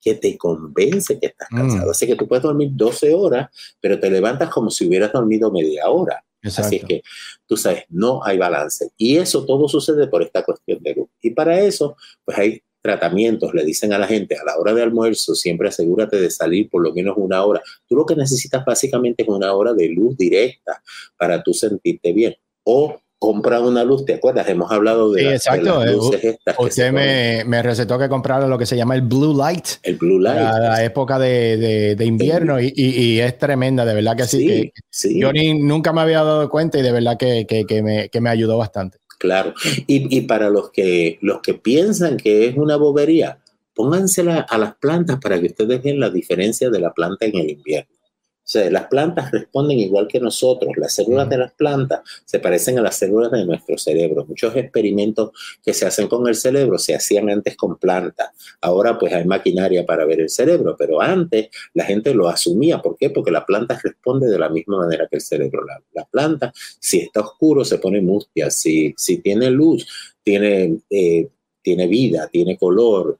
S2: que te convence que estás mm. cansado. Así que tú puedes dormir 12 horas, pero te levantas como si hubieras dormido media hora. Así es que tú sabes, no hay balance. Y eso todo sucede por esta cuestión de luz. Y para eso, pues hay tratamientos, le dicen a la gente a la hora de almuerzo, siempre asegúrate de salir por lo menos una hora. Tú lo que necesitas básicamente es una hora de luz directa para tú sentirte bien. O compra una luz, ¿te acuerdas? Hemos hablado de,
S1: exacto. las luces estas. Usted me, me, recetó que comprara lo que se llama el Blue Light.
S2: El Blue Light.
S1: La, época de, de, invierno y, y, es tremenda, de verdad que sí. sí, Yo ni, nunca me había dado cuenta y de verdad que, que, que, me, que me ayudó bastante.
S2: Claro. Y, y, para los que, los que piensan que es una bobería, póngansela a las plantas para que ustedes vean la diferencia de la planta en el invierno. O sea, las plantas responden igual que nosotros. Las células de las plantas se parecen a las células de nuestro cerebro. Muchos experimentos que se hacen con el cerebro se hacían antes con plantas. Ahora pues hay maquinaria para ver el cerebro, pero antes la gente lo asumía. ¿Por qué? Porque la planta responde de la misma manera que el cerebro. La, planta, si está oscuro, se pone mustia. Si, si tiene luz, tiene... Eh, tiene vida, tiene color.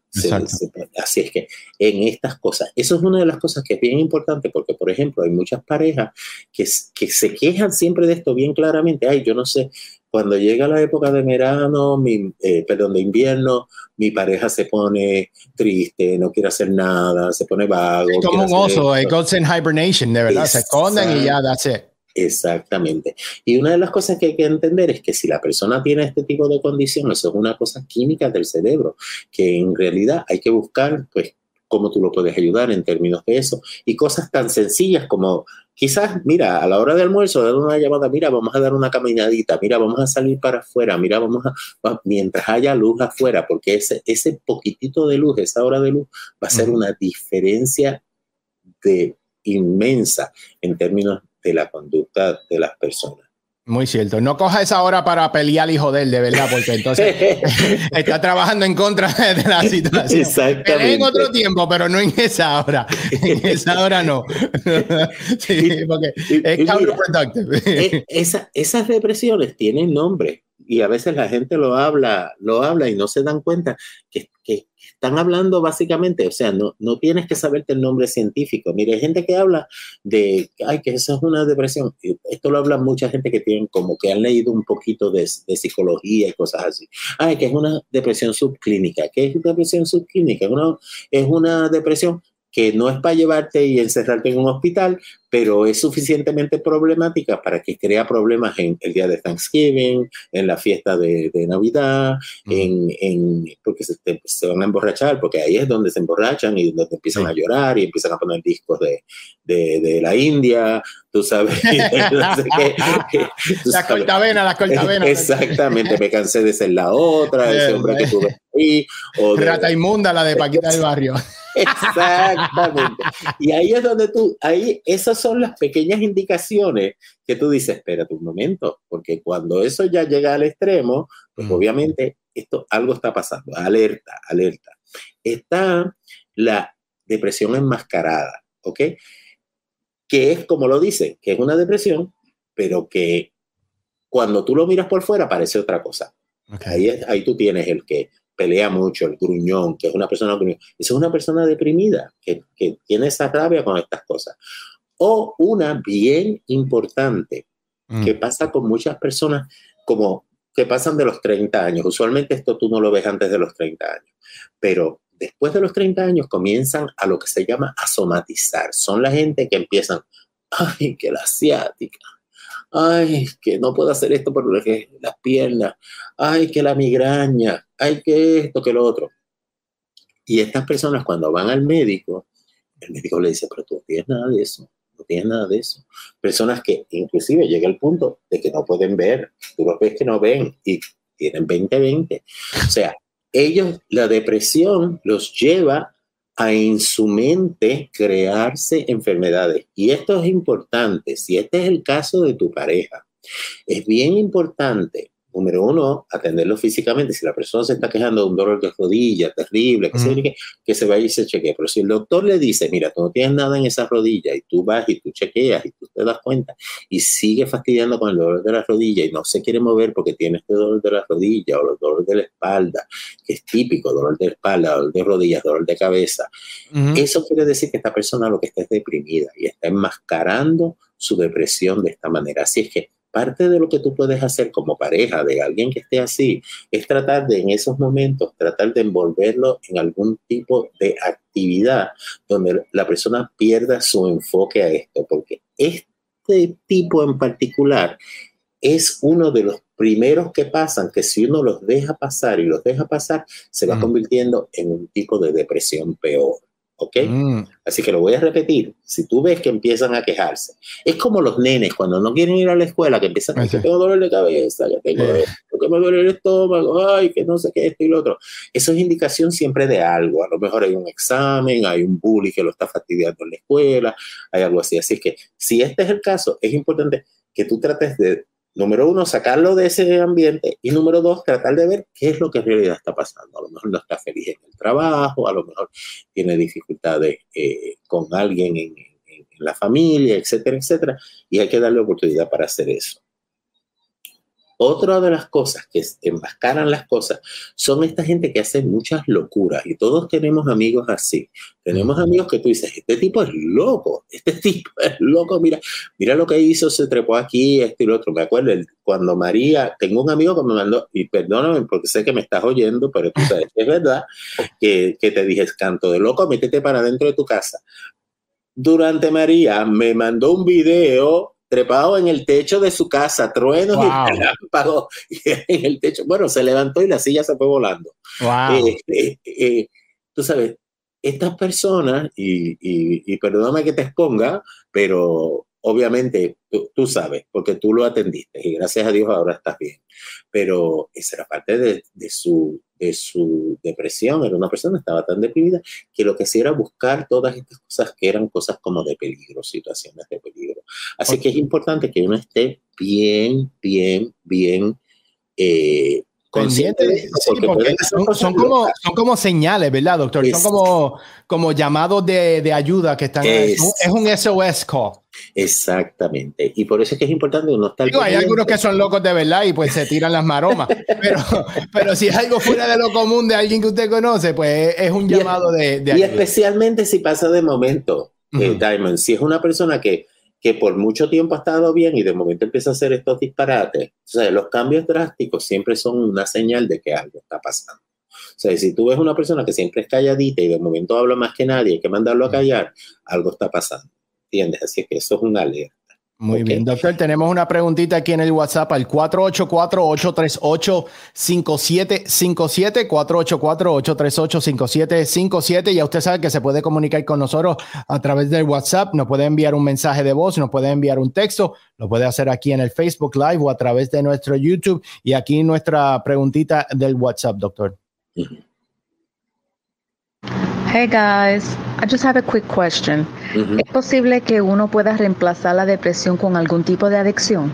S2: así es que en estas cosas, eso es una de las cosas que es bien importante porque, por ejemplo, hay muchas parejas que, que se quejan siempre de esto bien claramente. Ay, yo no sé, cuando llega la época de verano, mi, eh, perdón, de invierno, mi pareja se pone triste, no quiere hacer nada, se pone vago.
S1: Es como un oso, it goes in hibernation, de verdad, se esconden y ya, that's it.
S2: Exactamente. Y una de las cosas que hay que entender es que si la persona tiene este tipo de condición, eso es una cosa química del cerebro, que en realidad hay que buscar, pues, cómo tú lo puedes ayudar en términos de eso. Y cosas tan sencillas como, quizás, mira, a la hora de almuerzo, dar una llamada, mira, vamos a dar una caminadita, mira, vamos a salir para afuera, mira, vamos a, mientras haya luz afuera, porque ese, ese poquitito de luz, esa hora de luz, va a ser una diferencia de inmensa en términos de la conducta de las personas.
S1: Muy cierto. No coja esa hora para pelear y joder, de verdad, porque entonces está trabajando en contra de la situación. Exactamente. en otro tiempo, pero no en esa hora. En esa hora no.
S2: sí, porque es counterproductive. E, esas depresiones tienen nombre y a veces la gente lo habla, lo habla y no se dan cuenta que están hablando básicamente, o sea, no, no tienes que saberte el nombre científico. Mire, hay gente que habla de, ay, que eso es una depresión. Esto lo habla mucha gente que tienen como que han leído un poquito de, de psicología y cosas así. Ay, que es una depresión subclínica. ¿Qué es depresión subclínica? Una, es una depresión que no es para llevarte y encerrarte en un hospital, pero es suficientemente problemática para que crea problemas en el día de Thanksgiving, en la fiesta de, Navidad, en, porque se, van a emborrachar, porque ahí es donde se emborrachan y donde empiezan a llorar y empiezan a poner discos de, de, la India, tú sabes.
S1: las cortavenas, las cortavenas.
S2: Exactamente, me cansé de ser la otra, ese hombre que tuve ahí.
S1: O Rata inmunda, la de Paquita del Barrio.
S2: Exactamente. Y ahí es donde tú, ahí esas son las pequeñas indicaciones que tú dices, espérate un momento, porque cuando eso ya llega al extremo, pues mm. obviamente esto algo está pasando, alerta, alerta. Está la depresión enmascarada, ¿ok? Que es como lo dice, que es una depresión, pero que cuando tú lo miras por fuera parece otra cosa. Ahí, ahí tú tienes el que pelea mucho, el gruñón, que es una persona gruñón. Esa es una persona deprimida, que, que tiene esa rabia con estas cosas. O una bien importante, mm. que pasa con muchas personas, como que pasan de los 30 años. Usualmente esto tú no lo ves antes de los 30 años, pero después de los 30 años comienzan a lo que se llama a somatizar. Son la gente que empiezan, ay, que la asiática, ay, que no puedo hacer esto por las piernas, ay, que la migraña, ay, que esto, que lo otro. Y estas personas cuando van al médico, el médico le dice, pero tú no tienes nada de eso, no tienes nada de eso. Personas que inclusive llega el punto de que no pueden ver, tú los ves que no ven y tienen 20-20. O sea, ellos, la depresión los lleva a en su mente crearse enfermedades. Y esto es importante, si este es el caso de tu pareja, es bien importante número uno, atenderlo físicamente. Si la persona se está quejando de un dolor de rodilla terrible, que, se, que se vaya y se chequee. Pero si el doctor le dice, mira, tú no tienes nada en esa rodilla y tú vas y tú chequeas y tú te das cuenta y sigue fastidiando con el dolor de la rodilla y no se quiere mover porque tiene este dolor de la rodilla o el dolor de la espalda, que es típico, dolor de espalda, dolor de rodillas, dolor de cabeza. Eso quiere decir que esta persona lo que está es deprimida y está enmascarando su depresión de esta manera. Así es que parte de lo que tú puedes hacer como pareja de alguien que esté así es tratar de en esos momentos, tratar de envolverlo en algún tipo de actividad donde la persona pierda su enfoque a esto, porque este tipo en particular es uno de los primeros que pasan, que si uno los deja pasar y los deja pasar, se va convirtiendo en un tipo de depresión peor. ¿Ok? Mm. Así que lo voy a repetir. Si tú ves que empiezan a quejarse, es como los nenes cuando no quieren ir a la escuela, que empiezan a decir, tengo dolor de cabeza, ya tengo que me duele el estómago, ay, que no sé qué, esto y lo otro. Eso es indicación siempre de algo. A lo mejor hay un examen, hay un bully que lo está fastidiando en la escuela, hay algo así. Así que si este es el caso, es importante que tú trates de número uno, sacarlo de ese ambiente y número dos, tratar de ver qué es lo que en realidad está pasando. A lo mejor no está feliz en el trabajo, a lo mejor tiene dificultades eh, con alguien en, en, la familia, etcétera, etcétera, y hay que darle oportunidad para hacer eso. Otra de las cosas que enmascaran las cosas son esta gente que hace muchas locuras y todos tenemos amigos así. Tenemos amigos que tú dices, este tipo es loco, este tipo es loco, mira, mira lo que hizo, se trepó aquí, esto y lo otro. Me acuerdo cuando María, tengo un amigo que me mandó, y perdóname porque sé que me estás oyendo, pero tú sabes que es verdad, que, que te dije, canto de loco, métete para dentro de tu casa. Durante María me mandó un video trepado en el techo de su casa, truenos y relámpagos en el techo. Bueno, se levantó y la silla se fue volando. Eh, eh, eh, tú sabes, estas personas, y, y, perdóname que te exponga, pero obviamente tú, sabes, porque tú lo atendiste y gracias a Dios ahora estás bien. Pero esa era parte de, de, su, de su depresión. Era una persona que estaba tan deprimida que lo que hacía era buscar todas estas cosas que eran cosas como de peligro, situaciones de peligro. Así que es importante que uno esté bien, bien, bien eh,
S1: consciente. porque, son, como, son como señales, ¿verdad, doctor? son como, como llamados de, de ayuda que están. Es, es un SOS call.
S2: Exactamente. Y por eso es que es importante uno estar.
S1: hay algunos que son locos de verdad y pues se tiran las maromas. pero, pero si es algo fuera de lo común de alguien que usted conoce, pues es un llamado de, de,
S2: Y especialmente si pasa de momento, eh, Diamond. Si es una persona que que por mucho tiempo ha estado bien y de momento empieza a hacer estos disparates. O sea, los cambios drásticos siempre son una señal de que algo está pasando. O sea, si tú ves una persona que siempre es calladita y de momento habla más que nadie, hay que mandarlo a callar, algo está pasando. ¿Entiendes? Así que eso es una alerta.
S1: Muy bien, doctor. Tenemos una preguntita aquí en el WhatsApp al 484-838-5757, 484-838-5757. Ya usted sabe que se puede comunicar con nosotros a través del WhatsApp. Nos puede enviar un mensaje de voz, nos puede enviar un texto. Lo puede hacer aquí en el Facebook Live o a través de nuestro YouTube. Y aquí nuestra preguntita del WhatsApp, doctor.
S3: Hey guys, I just have a quick question. ¿Es posible que uno pueda reemplazar la depresión con algún tipo de adicción?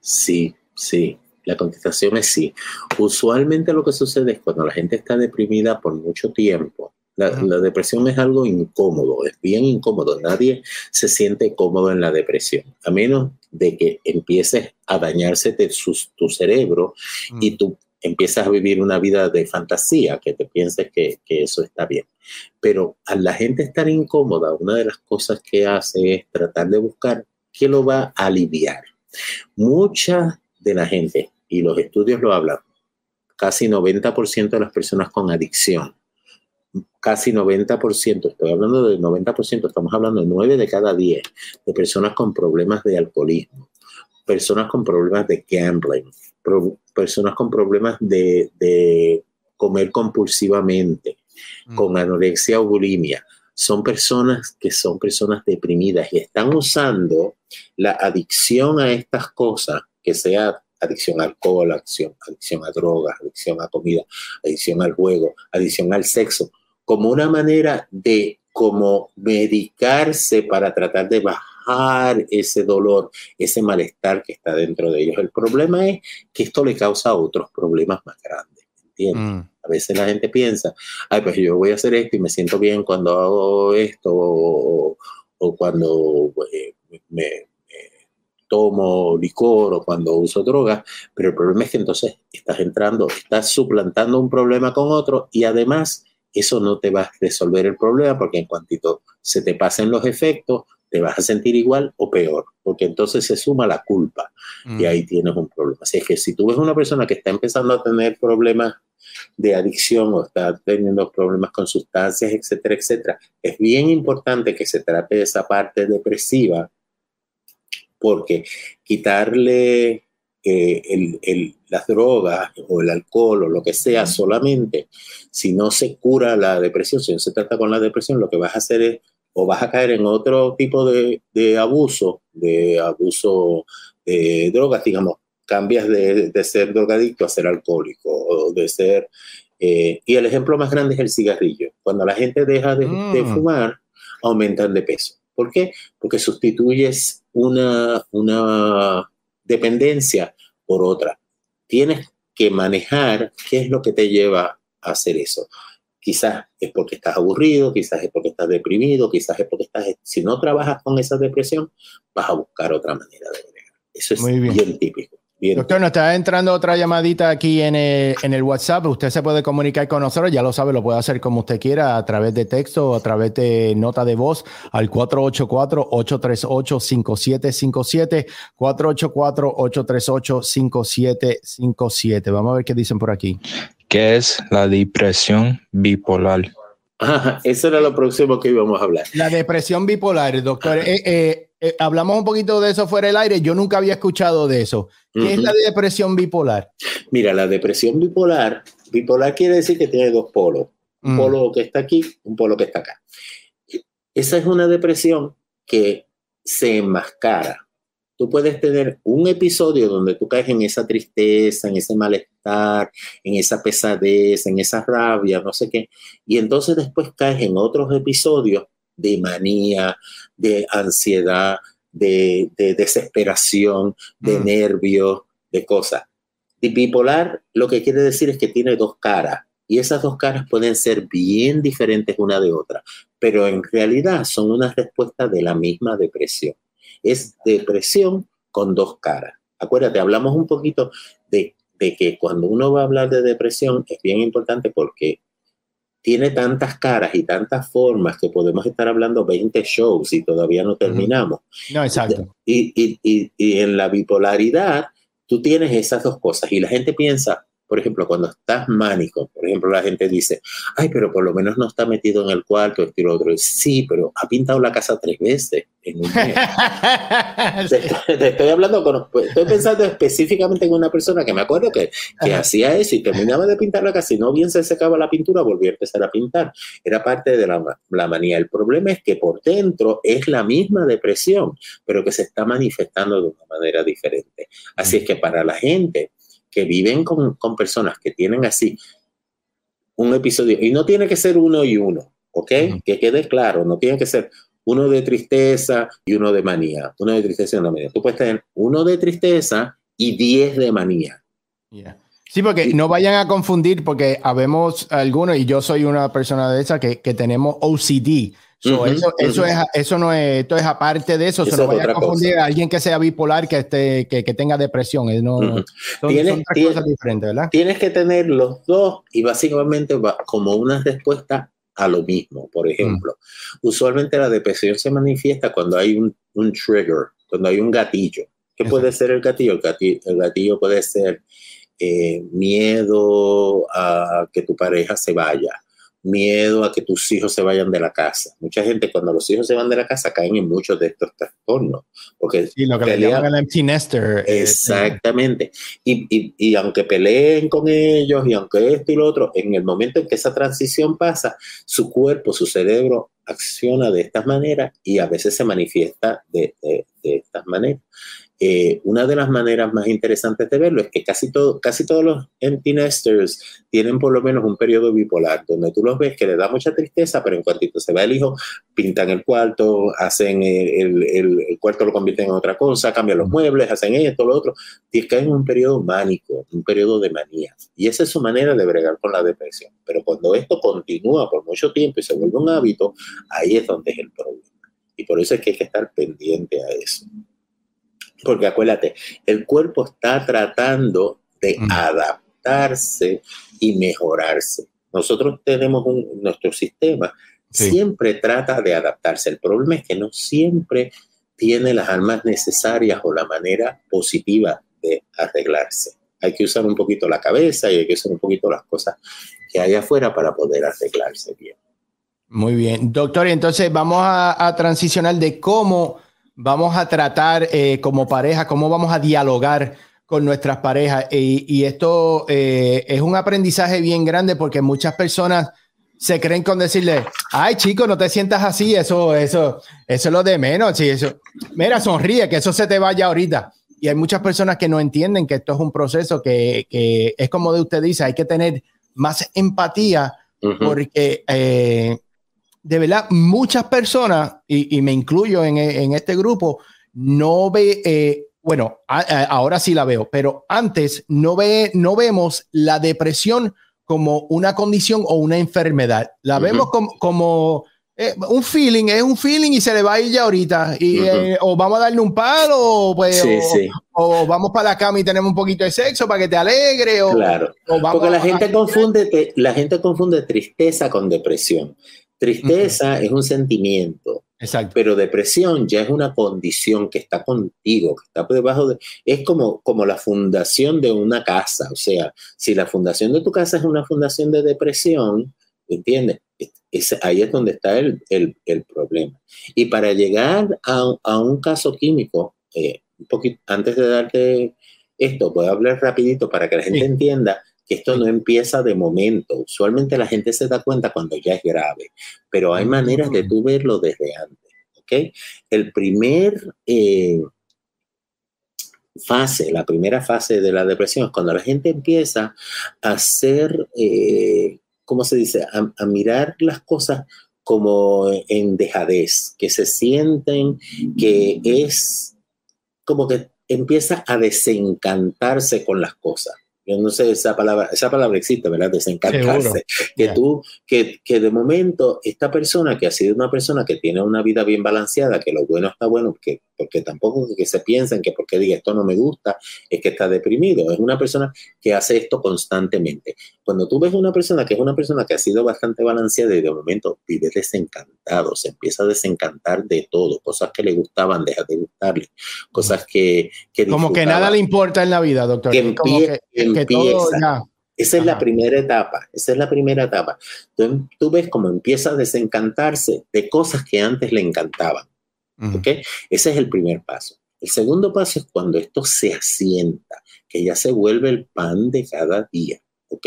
S2: Sí, sí. La contestación es sí. Usualmente lo que sucede es cuando la gente está deprimida por mucho tiempo. La, depresión es algo incómodo, es bien incómodo. Nadie se siente cómodo en la depresión, a menos de que empieces a dañarse tu cerebro y tu empiezas a vivir una vida de fantasía, que te pienses que, eso está bien. Pero al la gente estar incómoda, una de las cosas que hace es tratar de buscar qué lo va a aliviar. Mucha de la gente, y los estudios lo hablan, casi 90% de las personas con adicción, casi 90%, estoy hablando del 90%, estamos hablando de 9 de cada 10, de personas con problemas de alcoholismo, personas con problemas de gambling, personas con problemas de, comer compulsivamente, mm. con anorexia o bulimia. Son personas que son personas deprimidas y están usando la adicción a estas cosas, que sea adicción al alcohol, adicción, adicción a drogas, adicción a comida, adicción al juego, adicción al sexo, como una manera de como medicarse para tratar de bajar ese dolor, ese malestar que está dentro de ellos. El problema es que esto le causa otros problemas más grandes. ¿entiendes? Mm. A veces la gente piensa, ay, pues yo voy a hacer esto y me siento bien cuando hago esto o, cuando eh, me, tomo licor o cuando uso drogas, pero el problema es que entonces estás entrando, estás suplantando un problema con otro y además eso no te va a resolver el problema porque en cuantito se te pasen los efectos, te vas a sentir igual o peor, porque entonces se suma la culpa y mm. ahí tienes un problema. Así es que si tú ves una persona que está empezando a tener problemas de adicción o está teniendo problemas con sustancias, etcétera, etcétera, es bien importante que se trate de esa parte depresiva porque quitarle eh, el, las drogas o el alcohol o lo que sea solamente, si no se cura la depresión, si no se trata con la depresión, lo que vas a hacer es o vas a caer en otro tipo de, abuso, de abuso de drogas, digamos, cambias de, ser drogadicto a ser alcohólico o de ser... Eh, y el ejemplo más grande es el cigarrillo. Cuando la gente deja de, mm. fumar, aumentan de peso. ¿Por qué? Porque sustituyes una, una dependencia por otra. Tienes que manejar qué es lo que te lleva a hacer eso. Quizás es porque estás aburrido, quizás es porque estás deprimido, quizás es porque estás... Si no trabajas con esa depresión, vas a buscar otra manera de ver. Eso es bien. típico.
S1: Doctor, nos está entrando otra llamadita aquí en el, en el, WhatsApp. Usted se puede comunicar con nosotros, ya lo sabe, lo puede hacer como usted quiera, a través de texto o a través de nota de voz al 484-838-5757, 484-838-5757. Vamos a ver qué dicen por aquí.
S4: ¿Qué es la depresión bipolar?
S2: eso era lo próximo que íbamos a hablar.
S1: La depresión bipolar, doctor. Eh, eh, eh, hablamos un poquito de eso fuera del aire. Yo nunca había escuchado de eso. ¿Qué es la depresión bipolar?
S2: Mira, la depresión bipolar, bipolar quiere decir que tiene dos polos. Un mm. polo que está aquí, un polo que está acá. Esa es una depresión que se enmascara Tú puedes tener un episodio donde tú caes en esa tristeza, en ese malestar, en esa pesadez, en esa rabia, no sé qué, y entonces después caes en otros episodios de manía, de ansiedad, de, desesperación, de mm. nervios, de cosas. Y bipolar lo que quiere decir es que tiene dos caras y esas dos caras pueden ser bien diferentes una de otra, pero en realidad son una respuesta de la misma depresión es depresión con dos caras. Acuérdate, hablamos un poquito de, que cuando uno va a hablar de depresión es bien importante porque tiene tantas caras y tantas formas que podemos estar hablando 20 shows y todavía no terminamos.
S1: No, exacto.
S2: Y, y, y, en la bipolaridad, tú tienes esas dos cosas y la gente piensa, por ejemplo, cuando estás mánico, por ejemplo, la gente dice, ay, pero por lo menos no está metido en el cuarto, esto y lo otro. Sí, pero ha pintado la casa tres veces en un mes. te, estoy hablando, pues, estoy pensando específicamente en una persona que me acuerdo que, que hacía eso y terminaba de pintar la casa y no bien se secaba la pintura, volvía a empezar a pintar. Era parte de la, la manía. El problema es que por dentro es la misma depresión, pero que se está manifestando de una manera diferente. Así es que para la gente, que viven con, personas que tienen así un episodio, y no tiene que ser uno y uno, ¿ok? Que quede claro, no tiene que ser uno de tristeza y uno de manía, uno de tristeza y uno de manía. Tú puedes tener uno de tristeza y diez de manía.
S1: Sí, porque no vayan a confundir, porque habemos algunos, y yo soy una persona de esa, que, que tenemos OCD, eso, eso, es, eso no es, esto es aparte de eso, se no vaya a confundir a alguien que sea bipolar, que, esté, que, que tenga depresión. No,
S2: son, tienes, cosas diferentes, ¿verdad? Tienes que tener los dos y básicamente va como una respuesta a lo mismo. Por ejemplo, usualmente la depresión se manifiesta cuando hay un, un trigger, cuando hay un gatillo. ¿Qué puede ser el gatillo? El gatillo, puede ser eh, miedo a que tu pareja se vaya, miedo a que tus hijos se vayan de la casa. Mucha gente cuando los hijos se van de la casa caen en muchos de estos trastornos. Porque
S1: sí, lo que le llaman el empty nester.
S2: Eh, Exactamente. y, y, y, aunque peleen con ellos y aunque esto y lo otro, en el momento en que esa transición pasa, su cuerpo, su cerebro acciona de estas maneras y a veces se manifiesta de, de, de estas maneras. Eh, una de las maneras más interesantes de verlo es que casi, todo, casi todos los empty nesters tienen por lo menos un periodo bipolar, donde tú los ves que le da mucha tristeza, pero en cuantito se va el hijo, pintan el cuarto, hacen el, el, cuarto lo convierten en otra cosa, cambian los muebles, hacen esto, lo otro, y caen en un periodo mánico, un periodo de manía. Y esa es su manera de bregar con la depresión. Pero cuando esto continúa por mucho tiempo y se vuelve un hábito, ahí es donde es el problema. Y por eso es que hay que estar pendiente a eso. Porque acuérdate, el cuerpo está tratando de mm. adaptarse y mejorarse. Nosotros tenemos un, nuestro sistema, siempre trata de adaptarse. El problema es que no siempre tiene las armas necesarias o la manera positiva de arreglarse. Hay que usar un poquito la cabeza y hay que usar un poquito las cosas que hay afuera para poder arreglarse bien.
S1: Muy bien, doctor, entonces vamos a, a transicionar de cómo vamos a tratar eh, como pareja, cómo vamos a dialogar con nuestras parejas. Y, esto eh, es un aprendizaje bien grande porque muchas personas se creen con decirle, ay chico, no te sientas así, eso, eso, eso es lo de menos. Sí, eso. Mira, sonríe, que eso se te vaya ahorita. Y hay muchas personas que no entienden que esto es un proceso que, es como de usted dice, hay que tener más empatía porque eh, de verdad, muchas personas, y, me incluyo en, este grupo, no ve, eh, bueno, ahora sí la veo, pero antes no, ve, no vemos la depresión como una condición o una enfermedad. La vemos como, eh, un feeling, es un feeling y se le va a ir ya ahorita. Y, eh, o vamos a darle un palo, o, pues, o, vamos para la cama y tenemos un poquito de sexo para que te alegre. O,
S2: claro, porque la gente, confunde, la gente confunde tristeza con depresión. Tristeza es un sentimiento, Exacto. pero depresión ya es una condición que está contigo, que está por debajo de... Es como, como la fundación de una casa, o sea, si la fundación de tu casa es una fundación de depresión, ¿entiendes? ahí es donde está el, problema. Y para llegar a, un caso químico, eh, un poquito antes de darte esto, voy a hablar rapidito para que la gente entienda que esto no empieza de momento. Usualmente la gente se da cuenta cuando ya es grave, pero hay maneras de tú verlo desde antes. ¿ok? El primer eh, fase, la primera fase de la depresión es cuando la gente empieza a hacer, eh, ¿cómo se dice? A, mirar las cosas como en dejadez, que se sienten que es como que empieza a desencantarse con las cosas yo no sé, esa palabra, esa palabra existe, ¿verdad? Desencantarse. Que tú, que, que, de momento, esta persona que ha sido una persona que tiene una vida bien balanceada, que lo bueno está bueno, que porque tampoco que se piensen que porque diga esto no me gusta, es que está deprimido. Es una persona que hace esto constantemente. Cuando tú ves una persona que es una persona que ha sido bastante balanceada y de momento vive desencantado, se empieza a desencantar de todo, cosas que le gustaban, deja de gustarle, cosas que...
S1: Como que nada le importa en la vida, doctor.
S2: Que, empieza. Esa es la primera etapa, esa es la primera etapa. Tú, tú ves cómo empieza a desencantarse de cosas que antes le encantaban. Ese es el primer paso. El segundo paso es cuando esto se asienta, que ya se vuelve el pan de cada día. ¿ok?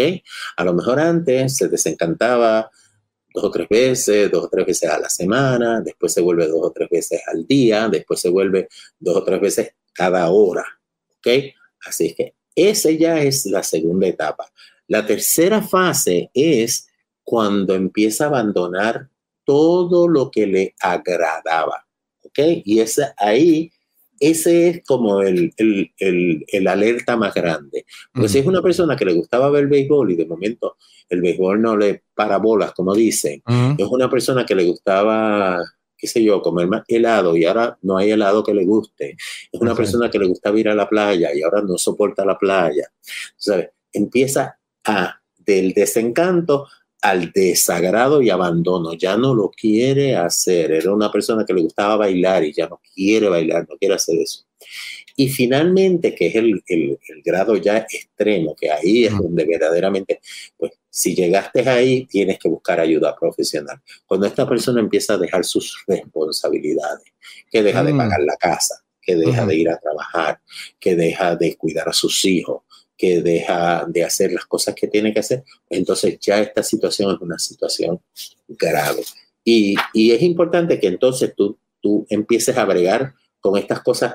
S2: A lo mejor antes se desencantaba dos o tres veces, dos o tres veces a la semana, después se vuelve dos o tres veces al día, después se vuelve dos o tres veces cada hora. ¿ok? Así que esa ya es la segunda etapa. La tercera fase es cuando empieza a abandonar todo lo que le agradaba. Y ese, ahí, ese es como el, el, el, alerta más grande. Porque si es una persona que le gustaba ver béisbol y de momento el béisbol no le para bolas, como dicen, es una persona que le gustaba qué sé yo, comer más helado y ahora no hay helado que le guste. Es una persona que le gustaba ir a la playa y ahora no soporta la playa. ¿Sabes? Empieza a, del desencanto al desagrado y abandono, ya no lo quiere hacer. Era una persona que le gustaba bailar y ya no quiere bailar, no quiere hacer eso. Y finalmente, que es el, el, grado ya extremo, que ahí es donde verdaderamente, pues si llegaste ahí, tienes que buscar ayuda profesional. Cuando esta persona empieza a dejar sus responsabilidades, que deja de mm. pagar la casa, que deja de ir a trabajar, que deja de cuidar a sus hijos, que deja de hacer las cosas que tiene que hacer, entonces ya esta situación es una situación grave. Y, y es importante que entonces tú, tú empieces a bregar con estas cosas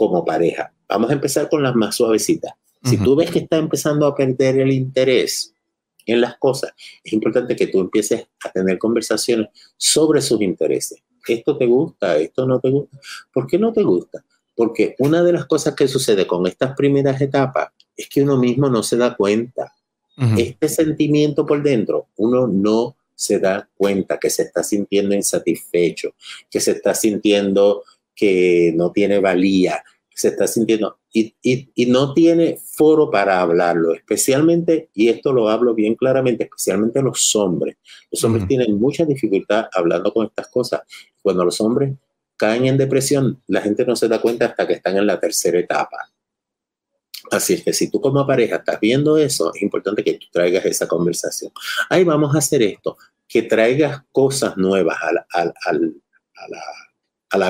S2: como pareja. Vamos a empezar con las más suavecitas. Si tú ves que está empezando a perder el interés en las cosas, es importante que tú empieces a tener conversaciones sobre sus intereses. ¿Esto te gusta? ¿Esto no te gusta? ¿Por qué no te gusta? Porque una de las cosas que sucede con estas primeras etapas es que uno mismo no se da cuenta. Este sentimiento por dentro, uno no se da cuenta que se está sintiendo insatisfecho, que se está sintiendo que no tiene valía, se está sintiendo y, y, no tiene foro para hablarlo, especialmente, y esto lo hablo bien claramente, especialmente los hombres. Los hombres tienen mucha dificultad hablando con estas cosas. Cuando los hombres caen en depresión, la gente no se da cuenta hasta que están en la tercera etapa. Así es que si tú como pareja estás viendo eso, es importante que tú traigas esa conversación. Ahí vamos a hacer esto, que traigas cosas nuevas a la,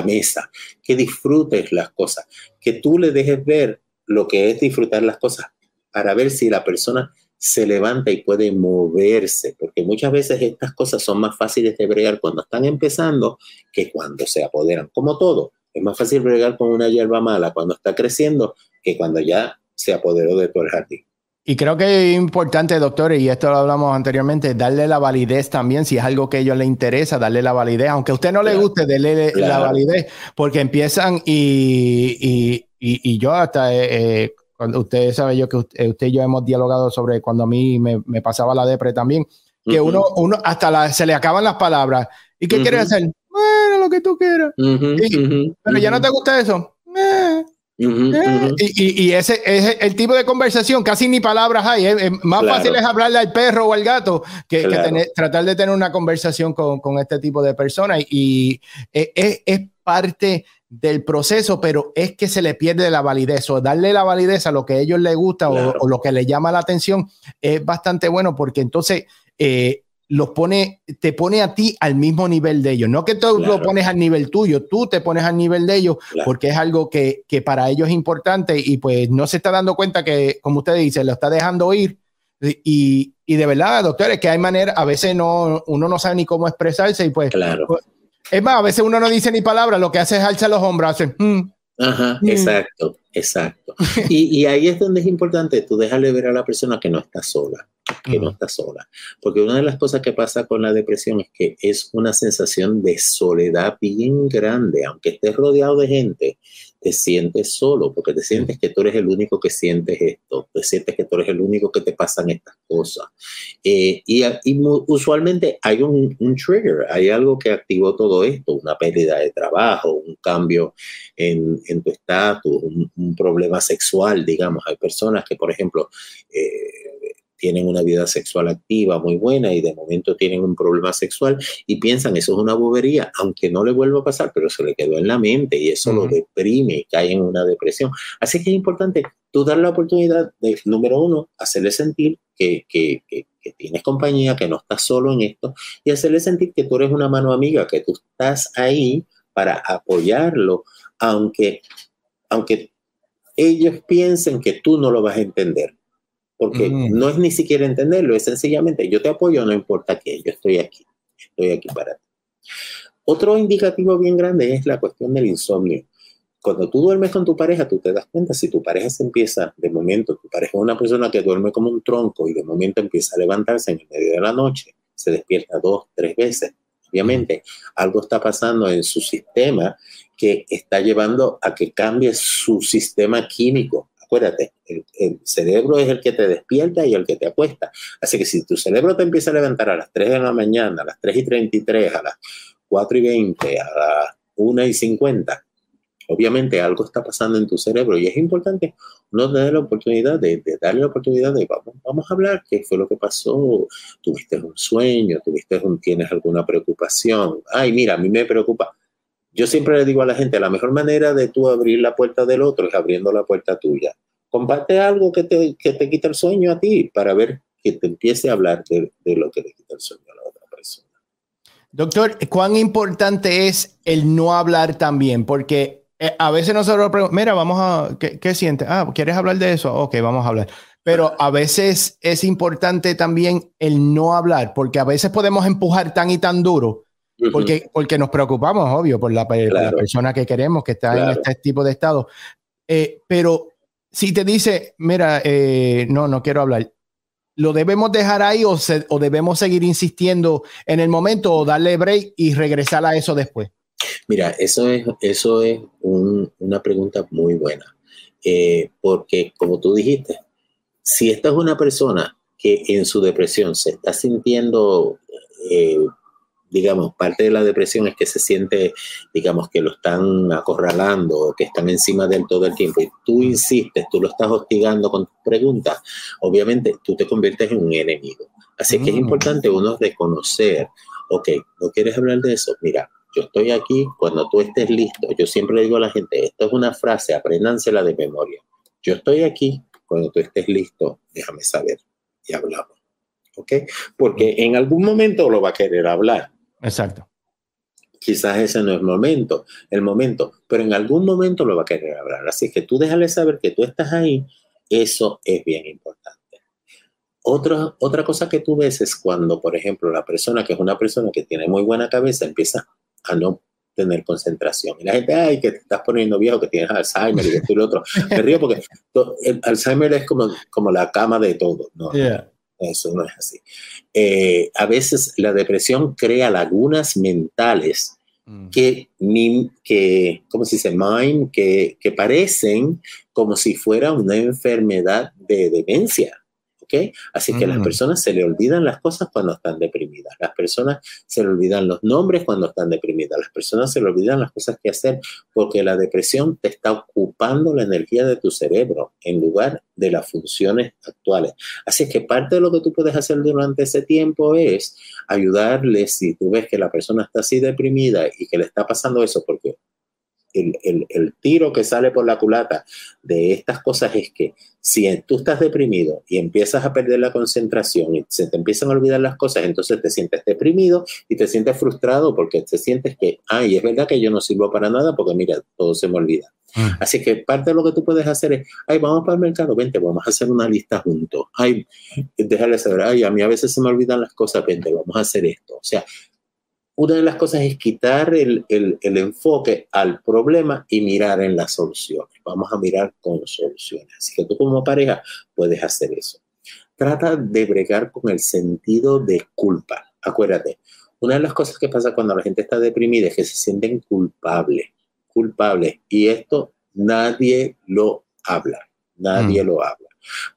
S2: mesa, que disfrutes las cosas, que tú le dejes ver lo que es disfrutar las cosas para ver si la persona se levanta y puede moverse, porque muchas veces estas cosas son más fáciles de bregar cuando están empezando que cuando se apoderan, como todo. Es más fácil bregar con una hierba mala cuando está creciendo que cuando ya se apoderó de todo el jardín.
S1: Y creo que es importante, doctor, y esto lo hablamos anteriormente, darle la validez también, si es algo que a ellos les interesa, darle la validez, aunque a usted no le guste, darle la validez, porque empiezan y, y, y, yo hasta, eh, eh, cuando usted sabe yo que usted, y yo hemos dialogado sobre cuando a mí me, me pasaba la depre también, que uno, uno hasta se le acaban las palabras. ¿Y qué quiere hacer? Bueno, lo que tú quieras. pero ya no te gusta eso. Eh, eh, y, ese es el tipo de conversación, casi ni palabras hay. Es, más fácil es hablarle al perro o al gato que, tratar de tener una conversación con, con este tipo de personas. Y eh, es, es, parte del proceso, pero es que se le pierde la validez o darle la validez a lo que a ellos les gusta o, lo que les llama la atención es bastante bueno porque entonces eh, los pone, te pone a ti al mismo nivel de ellos. No que tú lo pones al nivel tuyo, tú te pones al nivel de ellos porque es algo que, que, para ellos es importante y pues no se está dando cuenta que, como usted dice, lo está dejando ir. Y, y de verdad, doctores, que hay manera, a veces no, uno no sabe ni cómo expresarse y pues,
S2: claro. Pues,
S1: es más, a veces uno no dice ni palabra, lo que hace es alzar los hombros, hace, mm,
S2: Ajá, mm. exacto, exacto. Y, y, ahí es donde es importante, tú déjale ver a la persona que no está sola, que no está sola. Porque una de las cosas que pasa con la depresión es que es una sensación de soledad bien grande, aunque estés rodeado de gente, te sientes solo, porque te sientes que tú eres el único que sientes esto, te sientes que tú eres el único que te pasan estas cosas. Eh, y, usualmente hay un, trigger, hay algo que activó todo esto, una pérdida de trabajo, un cambio en, tu estatus, un, problema sexual, digamos. Hay personas que, por ejemplo, eh, tienen una vida sexual activa muy buena y de momento tienen un problema sexual y piensan eso es una bobería, aunque no le vuelva a pasar, pero se le quedó en la mente y eso lo deprime y cae en una depresión. Así que es importante tú dar la oportunidad de, número uno, hacerle sentir que, que, que, tienes compañía, que no estás solo en esto y hacerle sentir que tú eres una mano amiga, que tú estás ahí para apoyarlo, aunque, aunque ellos piensen que tú no lo vas a entender porque mm. no es ni siquiera entenderlo, es sencillamente yo te apoyo, no importa qué, yo estoy aquí, estoy aquí para ti. Otro indicativo bien grande es la cuestión del insomnio. Cuando tú duermes con tu pareja, tú te das cuenta si tu pareja se empieza, de momento, tu pareja es una persona que duerme como un tronco y de momento empieza a levantarse en el medio de la noche, se despierta dos, tres veces. Obviamente, algo está pasando en su sistema que está llevando a que cambie su sistema químico acuérdate, el, cerebro es el que te despierta y el que te acuesta. Así que si tu cerebro te empieza a levantar a las 3 de la mañana, a las 3 y 33, a las 4 y 20, a las 1 y 50, obviamente algo está pasando en tu cerebro y es importante no tener la oportunidad de, darle la oportunidad de vamos, vamos a hablar, qué fue lo que pasó, tuviste un sueño, tuviste un, tienes alguna preocupación, ay mira, a mí me preocupa. Yo siempre le digo a la gente, la mejor manera de tú abrir la puerta del otro es abriendo la puerta tuya comparte algo que te, que te quita el sueño a ti para ver que te empiece a hablar de, de lo que le quita el sueño a la otra persona.
S1: Doctor, ¿cuán importante es el no hablar también? Porque eh, a veces nosotros preguntamos, mira, vamos a, ¿qué, ¿qué, sientes? Ah, ¿quieres hablar de eso? Ok, vamos a hablar. Pero a veces es importante también el no hablar, porque a veces podemos empujar tan y tan duro, porque, porque nos preocupamos, obvio, por la, persona que queremos que está en este tipo de estado. Eh, pero si te dice, mira, eh, no, no quiero hablar, ¿lo debemos dejar ahí o, o, debemos seguir insistiendo en el momento o darle break y regresar a eso después?
S2: Mira, eso es, eso es una pregunta muy buena, eh, porque como tú dijiste, si esta es una persona que en su depresión se está sintiendo eh, digamos, parte de la depresión es que se siente, digamos, que lo están acorralando que están encima de él todo el tiempo y tú insistes, tú lo estás hostigando con tus preguntas, obviamente tú te conviertes en un enemigo. Así que es mm. importante uno reconocer, ok, ¿no quieres hablar de eso? Mira, yo estoy aquí cuando tú estés listo. Yo siempre le digo a la gente, esto es una frase, apréndansela de memoria. Yo estoy aquí cuando tú estés listo, déjame saber y hablamos. ¿Ok? Porque en algún momento lo va a querer hablar
S1: Exacto.
S2: Quizás ese no es el momento, el momento, pero en algún momento lo va a querer hablar. Así que tú déjale saber que tú estás ahí, eso es bien importante. Otra, otra cosa que tú ves es cuando, por ejemplo, la persona que es una persona que tiene muy buena cabeza empieza a no tener concentración. Y la gente, ay, que te estás poniendo viejo, que tienes Alzheimer y esto y lo otro. Me río porque el Alzheimer es como, como la cama de todo. ¿no? Eso no es así. Eh, a veces la depresión crea lagunas mentales mm. que, que, ¿cómo se dice? Mind, que, que parecen como si fuera una enfermedad de demencia. Así que a las personas se le olvidan las cosas cuando están deprimidas, las personas se le olvidan los nombres cuando están deprimidas, las personas se le olvidan las cosas que hacer porque la depresión te está ocupando la energía de tu cerebro en lugar de las funciones actuales. Así que parte de lo que tú puedes hacer durante ese tiempo es ayudarle si tú ves que la persona está así deprimida y que le está pasando eso, porque el, tiro que sale por la culata de estas cosas es que si tú estás deprimido y empiezas a perder la concentración y se te empiezan a olvidar las cosas, entonces te sientes deprimido y te sientes frustrado porque te sientes que, ay, es verdad que yo no sirvo para nada porque mira, todo se me olvida. Mm. Así que parte de lo que tú puedes hacer es, ay, vamos para el mercado, vente, vamos a hacer una lista juntos. Ay, déjale saber, ay, a mí a veces se me olvidan las cosas, vente, vamos a hacer esto. O sea, una de las cosas es quitar el, enfoque al problema y mirar en las soluciones. Vamos a mirar con soluciones. Así que tú como pareja puedes hacer eso. Trata de bregar con el sentido de culpa. Acuérdate, una de las cosas que pasa cuando la gente está deprimida es que se sienten culpables, culpables. Y esto nadie lo habla, nadie mm. lo habla.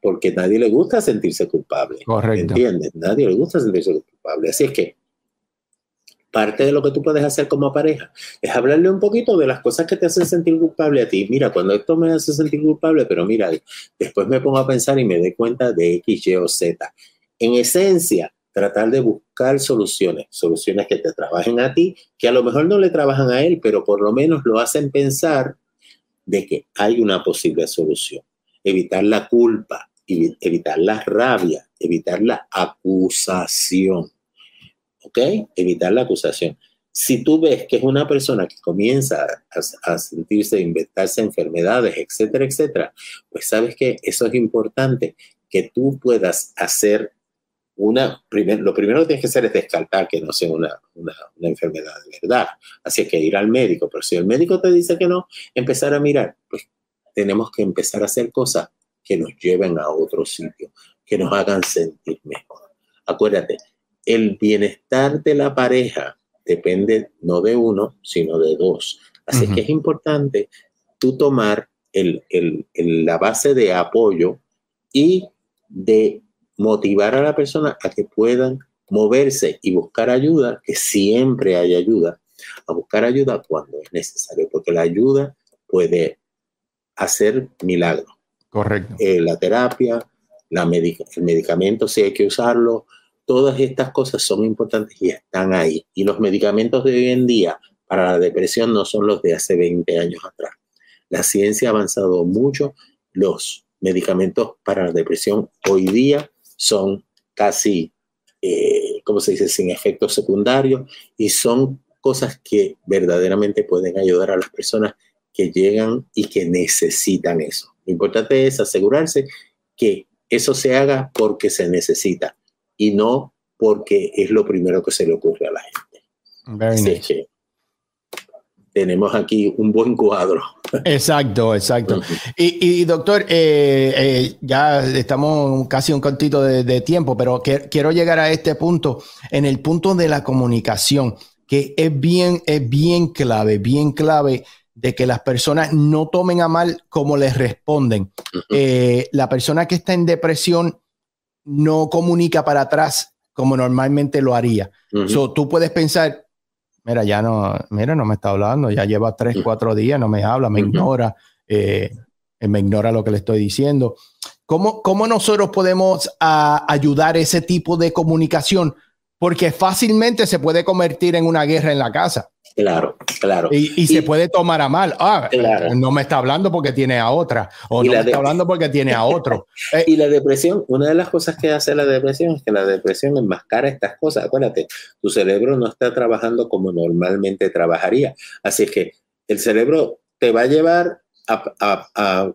S2: Porque nadie le gusta sentirse culpable. Correcto. ¿Entiendes? Nadie le gusta sentirse culpable. Así es que parte de lo que tú puedes hacer como pareja es hablarle un poquito de las cosas que te hacen sentir culpable a ti. Mira, cuando esto me hace sentir culpable, pero mira, después me pongo a pensar y me doy cuenta de X, Y o Z. En esencia, tratar de buscar soluciones, soluciones que te trabajen a ti, que a lo mejor no le trabajan a él, pero por lo menos lo hacen pensar de que hay una posible solución. Evitar la culpa, evitar la rabia, evitar la acusación ¿ok? Evitar la acusación. Si tú ves que es una persona que comienza a, sentirse, a inventarse enfermedades, etcétera, etcétera, pues sabes que eso es importante, que tú puedas hacer una, lo primero que tienes que hacer es descartar que no sea una, una, enfermedad de verdad. Así que ir al médico, pero si el médico te dice que no, empezar a mirar, pues tenemos que empezar a hacer cosas que nos lleven a otro sitio, que nos hagan sentir mejor. Acuérdate, el bienestar de la pareja depende no de uno, sino de dos. Así que es importante tú tomar la base de apoyo y de motivar a la persona a que puedan moverse y buscar ayuda, que siempre hay ayuda, a buscar ayuda cuando es necesario, porque la ayuda puede hacer milagros.
S1: Correcto.
S2: Eh, la terapia, la el medicamento, si hay que usarlo, Todas estas cosas son importantes y están ahí. Y los medicamentos de hoy en día para la depresión no son los de hace 20 años atrás. La ciencia ha avanzado mucho. Los medicamentos para la depresión hoy día son casi, eh, ¿cómo se dice?, sin efectos secundarios y son cosas que verdaderamente pueden ayudar a las personas que llegan y que necesitan eso. Lo importante es asegurarse que eso se haga porque se necesita y no porque es lo primero que se le ocurre a la gente. que tenemos aquí un buen cuadro.
S1: Exacto, exacto. y, doctor, eh, eh, ya estamos casi un cantito de, tiempo, pero quiero llegar a este punto, en el punto de la comunicación, que es bien, es bien clave, bien clave de que las personas no tomen a mal como les responden. Eh, la persona que está en depresión no comunica para atrás como normalmente lo haría. tú puedes pensar, mira, ya no, mira, no me está hablando, ya lleva tres, cuatro días, no me habla, me ignora, eh, me ignora lo que le estoy diciendo. ¿Cómo, cómo nosotros podemos a, ayudar ese tipo de comunicación? Porque fácilmente se puede convertir en una guerra en la casa.
S2: Claro, claro.
S1: Y, se puede tomar a mal. Ah, no me está hablando porque tiene a otra. O no me está hablando porque tiene a otro.
S2: Eh, y la depresión, una de las cosas que hace la depresión es que la depresión enmascara estas cosas. Acuérdate, tu cerebro no está trabajando como normalmente trabajaría. Así que el cerebro te va a llevar a,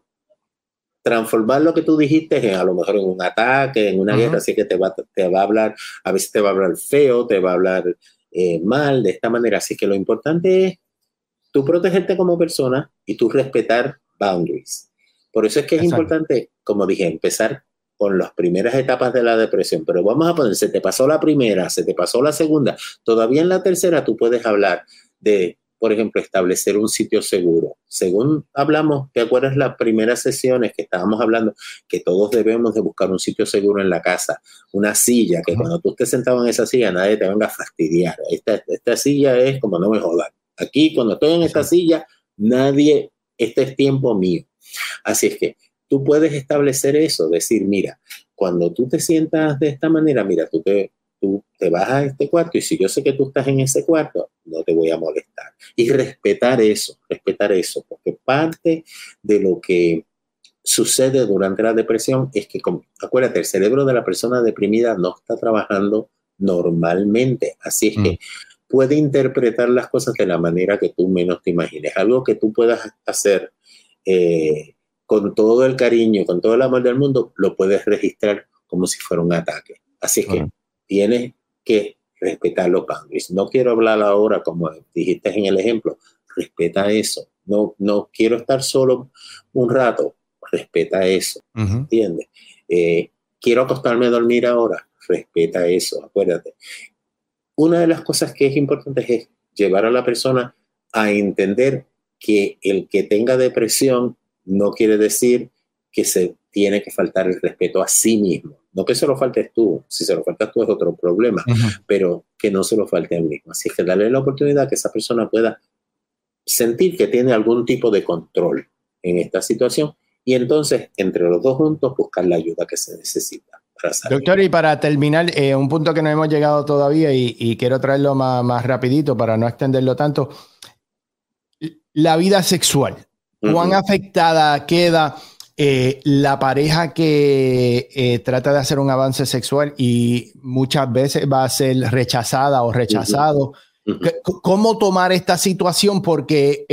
S2: transformar lo que tú dijiste en, a lo mejor en un ataque, en una guerra, así que te va, te va a hablar, a veces te va a hablar feo, te va a hablar eh, mal de esta manera. Así que lo importante es tú protegerte como persona y tú respetar boundaries. Por eso es que es importante, como dije, empezar con las primeras etapas de la depresión, pero vamos a poner, se te pasó la primera, se te pasó la segunda, todavía en la tercera tú puedes hablar de por ejemplo, establecer un sitio seguro. Según hablamos, ¿te acuerdas las primeras sesiones que estábamos hablando? Que todos debemos de buscar un sitio seguro en la casa, una silla, que cuando tú estés sentado en esa silla nadie te venga a fastidiar. Esta, esta silla es como no me jodan. Aquí, cuando estoy en esta silla, nadie, este es tiempo mío. Así es que tú puedes establecer eso, decir, mira, cuando tú te sientas de esta manera, mira, tú te tú te vas a este cuarto y si yo sé que tú estás en ese cuarto, no te voy a molestar. Y respetar eso, respetar eso, porque parte de lo que sucede durante la depresión es que, acuérdate, el cerebro de la persona deprimida no está trabajando normalmente. Así es que mm. puede interpretar las cosas de la manera que tú menos te imagines. Algo que tú puedas hacer eh, con todo el cariño, con todo el amor del mundo, lo puedes registrar como si fuera un ataque. Así es que tienes que respetar los boundaries. No quiero hablar ahora, como dijiste en el ejemplo, respeta eso. No, no quiero estar solo un rato, respeta eso. ¿Entiendes? Eh, quiero acostarme a dormir ahora, respeta eso, acuérdate. Una de las cosas que es importante es llevar a la persona a entender que el que tenga depresión no quiere decir que se tiene que faltar el respeto a sí mismo. No que se lo faltes tú, si se lo faltas tú es otro problema, pero que no se lo falte a él mismo. Así que darle la oportunidad que esa persona pueda sentir que tiene algún tipo de control en esta situación y entonces entre los dos juntos buscar la ayuda que se necesita.
S1: Doctor, y para terminar, eh, un punto que no hemos llegado todavía y, quiero traerlo más, más, rapidito para no extenderlo tanto, la vida sexual. ¿Cuán afectada queda eh, la pareja que eh, trata de hacer un avance sexual y muchas veces va a ser rechazada o rechazado? ¿Cómo tomar esta situación? Porque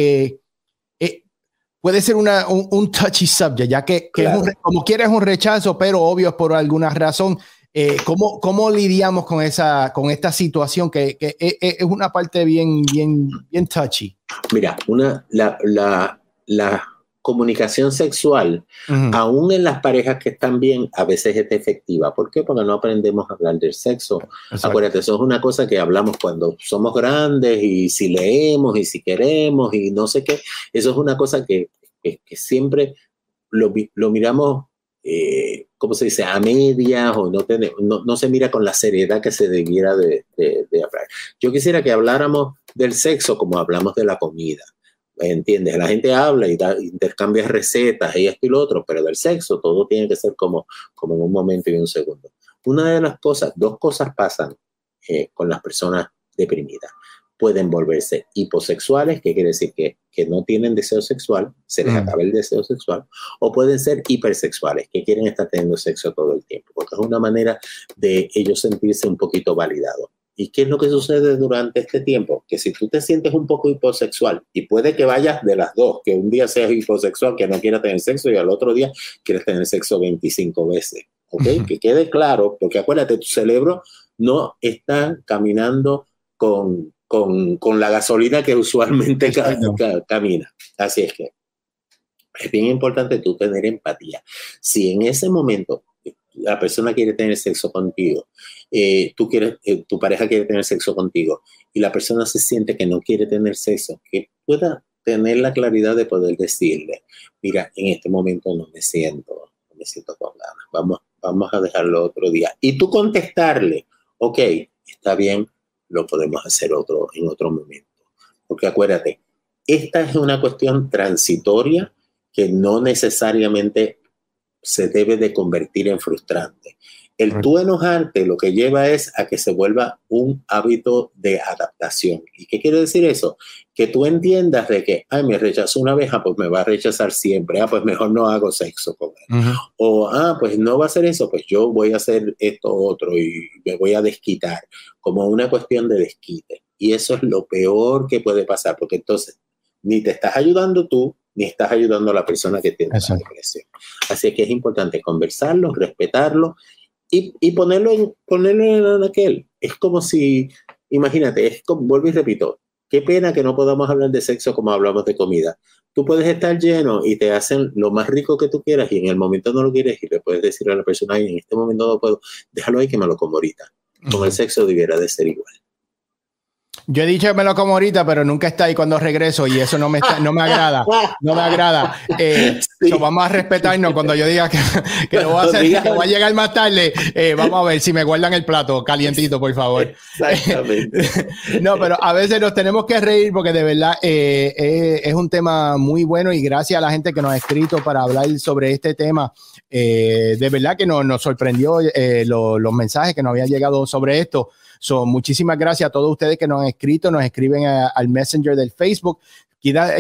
S1: puede ser una, un, touchy subject, ya que, como quieres un rechazo, pero obvio es por alguna razón. Eh, ¿cómo, ¿cómo, lidiamos con, esa, con esta situación que, que es, una parte bien, bien, bien touchy?
S2: Mira, una, la, la, la comunicación sexual, aún en las parejas que están bien, a veces es efectiva. ¿Por qué? Porque no aprendemos a hablar del sexo. Acuérdate, eso es una cosa que hablamos cuando somos grandes y si leemos y si queremos y no sé qué. Eso es una cosa que, que, siempre lo, lo miramos, eh, ¿cómo se dice?, a medias o no, no, no, se mira con la seriedad que se debiera de, de, de hablar. Yo quisiera que habláramos del sexo como hablamos de la comida ¿entiendes? La gente habla y intercambia recetas y esto y lo otro, pero del sexo todo tiene que ser como, como en un momento y un segundo. Una de las cosas, dos cosas pasan eh, con las personas deprimidas. Pueden volverse hiposexuales, que quiere decir que, que no tienen deseo sexual, se les mm. acaba el deseo sexual, o pueden ser hipersexuales, que quieren estar teniendo sexo todo el tiempo, porque es una manera de ellos sentirse un poquito validados. ¿Y qué es lo que sucede durante este tiempo? Que si tú te sientes un poco hiposexual, y puede que vayas de las dos, que un día seas hiposexual, que no quieras tener sexo, y al otro día quieres tener sexo 25 veces. ¿Ok? Que quede claro, porque acuérdate, tu cerebro no está caminando con, con, la gasolina que usualmente camina. Así es que es bien importante tú tener empatía. Si en ese momento la persona quiere tener sexo contigo, eh, tú quieres, eh, tu pareja quiere tener sexo contigo y la persona se siente que no quiere tener sexo, que pueda tener la claridad de poder decirle, mira, en este momento no me siento, no me siento con ganas, vamos, vamos a dejarlo otro día. Y tú contestarle, ok, está bien, lo podemos hacer otro, en otro momento. Porque acuérdate, esta es una cuestión transitoria que no necesariamente se debe de convertir en frustrante. El tú enojarte lo que lleva es a que se vuelva un hábito de adaptación. ¿Y qué quiere decir eso? Que tú entiendas de que, ay, me rechazó una vez, ah, pues me va a rechazar siempre, ah, pues mejor no hago sexo con él. O, ah, pues no va a hacer eso, pues yo voy a hacer esto otro y me voy a desquitar, como una cuestión de desquite. Y eso es lo peor que puede pasar, porque entonces ni te estás ayudando tú, ni estás ayudando a la persona que tiene esa depresión. Así que es importante conversarlo, respetarlo y, y, ponerlo, en, ponerlo en aquel. Es como si, imagínate, es como, vuelvo y repito, qué pena que no podamos hablar de sexo como hablamos de comida. Tú puedes estar lleno y te hacen lo más rico que tú quieras y en el momento no lo quieres y le puedes decir a la persona, en este momento no puedo, déjalo ahí que me lo como ahorita. Con el sexo debiera de ser igual.
S1: Yo he dicho que me lo como ahorita, pero nunca está ahí cuando regreso y eso no me, no me agrada. No me agrada. Eh, vamos a respetarnos cuando yo diga que, que lo voy a hacer, que voy a llegar más tarde. Eh, vamos a ver si me guardan el plato calientito, por favor. Exactamente. no, pero a veces nos tenemos que reír porque de verdad eh, es un tema muy bueno y gracias a la gente que nos ha escrito para hablar sobre este tema. de verdad que nos, nos sorprendió los mensajes que nos habían llegado sobre esto. So, muchísimas gracias a todos ustedes que nos han escrito, nos escriben al Messenger del Facebook